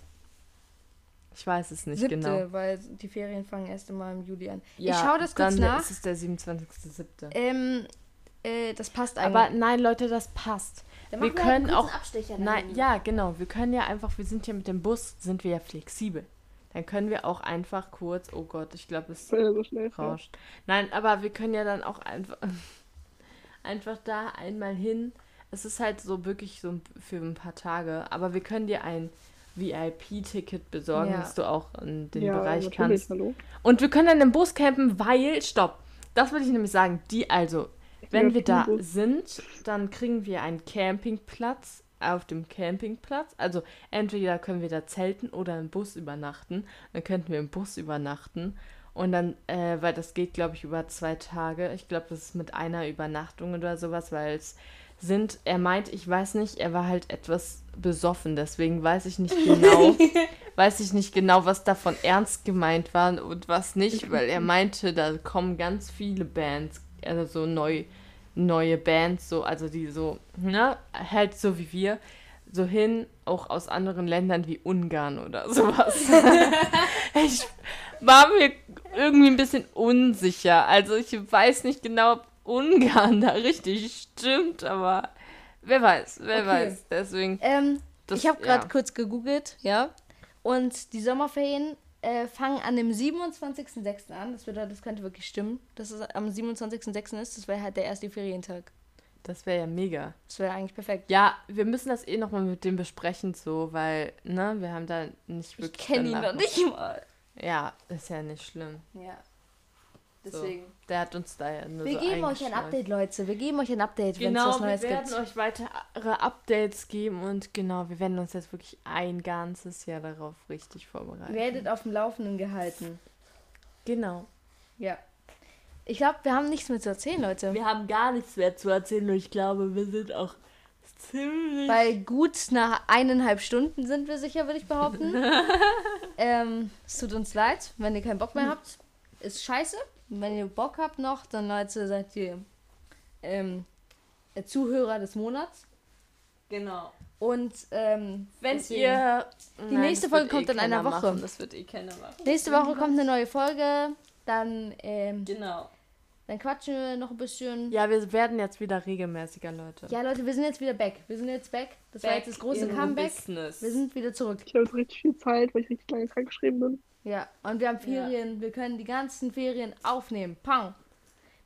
Ich weiß es nicht Siebte, genau. weil die Ferien fangen erst immer im Juli an. Ja, ich schaue das kurz dann nach. ist es der 27.7. Ähm, äh, das passt eigentlich. Aber nein, Leute, das passt. Dann wir halt können einen kurzen auch- Abstecher Nein, ja, genau. Wir können ja einfach, wir sind ja mit dem Bus, sind wir ja flexibel. Dann können wir auch einfach kurz, oh Gott, ich glaube, es er so schnell rauscht. Nein, aber wir können ja dann auch einfach, einfach da einmal hin. Es ist halt so wirklich so für ein paar Tage, aber wir können dir ein VIP-Ticket besorgen, Ja. dass du auch in den ja, Bereich kannst. Hallo. Und wir können dann im Bus campen, weil, stopp, das würde ich nämlich sagen, die also, wenn Ja, wir da sind, dann kriegen wir einen Campingplatz auf dem Campingplatz. Also entweder können wir da zelten oder im Bus übernachten. Dann könnten wir im Bus übernachten. Und dann, äh, weil das geht, glaube ich, über zwei Tage. Ich glaube, das ist mit einer Übernachtung oder sowas, weil es sind, er meint, ich weiß nicht, er war halt etwas besoffen, deswegen weiß ich nicht genau, weiß ich nicht genau, was davon ernst gemeint war und was nicht, weil er meinte, da kommen ganz viele Bands, also so neu, neue Bands, so, also die so, ne, halt so wie wir, so hin, auch aus anderen Ländern wie Ungarn oder sowas. ich war mir irgendwie ein bisschen unsicher. Also ich weiß nicht genau, ob Ungarn da richtig stimmt, aber wer weiß, wer Okay. weiß. Deswegen, Ähm, Das- ich habe gerade ja. kurz gegoogelt, ja. Und die Sommerferien äh, fangen an dem 27.06. an. Das, bedeutet, das könnte wirklich stimmen, dass es am 27.06. ist. Das wäre halt der erste Ferientag. das wäre ja mega. Das wäre eigentlich perfekt. Ja, wir müssen das eh nochmal mit dem besprechen, so, weil, ne, wir haben da nicht Ich wirklich. kenne ihn noch nicht mal. Ja, ist ja nicht schlimm. Ja. So. Deswegen. Der hat uns da ja nur Wir so geben euch ein. Update, Leute. Wir geben euch ein Update, wenn es Genau, was Neues wir werden gibt. euch weitere Updates geben und genau, wir werden uns jetzt wirklich ein ganzes Jahr darauf richtig vorbereiten. Werdet auf dem Laufenden gehalten. Genau. Ja. Ich glaube, wir haben nichts mehr zu erzählen, Leute. Wir haben gar nichts mehr zu erzählen und ich glaube, wir sind auch ziemlich. Bei gut nach eineinhalb Stunden sind wir sicher, würde ich behaupten. ähm, es tut uns leid, wenn ihr keinen Bock mehr habt. Ist scheiße. Wenn ihr Bock habt noch, dann Leute, seid ihr ähm, äh, Zuhörer des Monats. genau. Und ähm, Wenn deswegen- ihr. Die nächste Folge kommt in einer Woche. Machen. Das wird eh keiner machen. Nächste Woche kommt eine neue Folge. Dann, ähm, Genau. dann quatschen wir noch ein bisschen. Ja, wir werden jetzt wieder regelmäßiger, Leute. Ja, Leute, wir sind jetzt wieder back. Wir sind jetzt back. Das war jetzt das große Comeback. Business. Wir sind wieder zurück. Ich habe jetzt richtig viel Zeit, weil ich richtig lange krank geschrieben bin. Ja, und wir haben Ferien. Wir können die ganzen Ferien aufnehmen. Pang.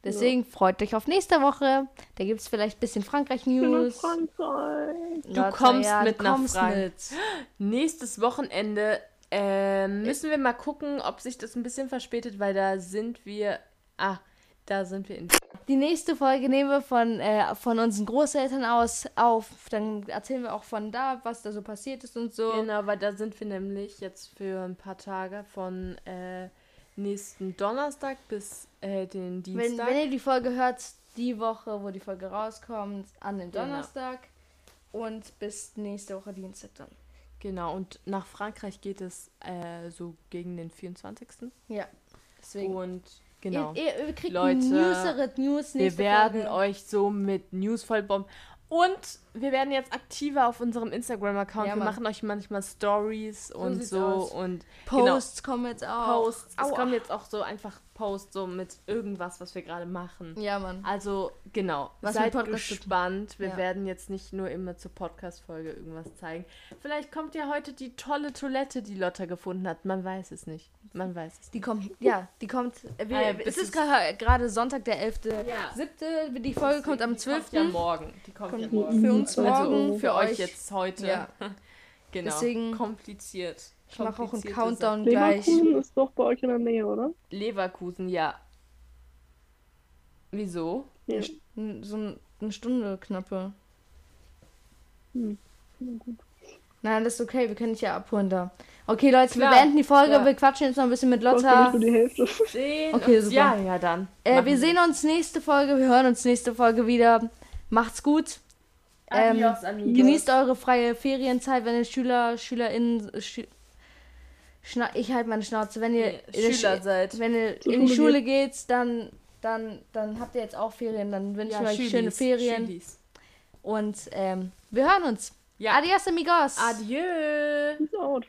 Deswegen freut euch auf nächste Woche. Da gibt es vielleicht ein bisschen Frankreich-News. Frankreich. Du kommst mit du nach kommst Frank- mit. Nächstes Wochenende ähm, müssen wir mal gucken, ob sich das ein bisschen verspätet, weil da sind wir. Ah, da sind wir in. Die nächste Folge nehmen wir von, äh, von unseren Großeltern aus auf. Dann erzählen wir auch von da, was da so passiert ist und so. Genau, weil da sind wir nämlich jetzt für ein paar Tage von äh, nächsten Donnerstag bis äh, den Wenn, Dienstag. wenn ihr die Folge hört, die Woche, wo die Folge rauskommt, an dem Genau. Donnerstag und bis nächste Woche Dienstag dann. genau, und nach Frankreich geht es äh, so gegen den 24. Ja, deswegen. Und genau. Ihr, ihr, ihr kriegt Leute, Newsere News Wir werden euch so mit News vollbomben. Und wir werden jetzt aktiver auf unserem Instagram-Account. Ja, wir machen euch manchmal Stories und so aus. und Posts kommen jetzt auch. genau, Posts. Es Aua. kommen jetzt auch so einfach Posts so mit irgendwas, was wir gerade machen. Ja, Mann. Also, genau. Was Seid gespannt. Wir Ja. werden jetzt nicht nur immer zur Podcast-Folge irgendwas zeigen. Vielleicht kommt ja heute die tolle Toilette, die Lotta gefunden hat. Man weiß es nicht. Man weiß es nicht. Die kommt, ja, die kommt. äh, Wir, ja, es ist es- gerade Sonntag, der 11. Ja. siebte. Die Folge kommt am Die 12. kommt ja morgen. Die kommt, ja Kommt morgen. Für uns morgen, Also für euch jetzt heute. Ja. genau. Deswegen- kompliziert. Ich mache auch einen Countdown gleich. Leverkusen ist doch bei euch in der Nähe, oder? Leverkusen, ja. Wieso? Ja. So ein- eine Stunde knappe. Hm. Gut. Nein, das ist okay, wir können dich ja abholen da. Okay, Leute, Klar, wir beenden die Folge. ja. Wir quatschen jetzt noch ein bisschen mit Lotta. nicht nur die Hälfte. Sehen Okay, super. Ja, ja, dann. Äh, wir sehen uns nächste Folge. Wir hören uns nächste Folge wieder. Macht's gut. Ähm, Adios, amigos. Genießt eure freie Ferienzeit, wenn ihr Schüler, SchülerInnen, Schü Schna ich halte meine Schnauze, wenn ihr, Nee, Schüler Schu- seid. wenn ihr Zur in die Schule Schule geht, dann, dann, dann habt ihr jetzt auch Ferien, dann wünsche ich euch Schülis, schöne Ferien Schülis. und ähm, wir hören uns. Ja. Adios amigos. Adieu. Peace out.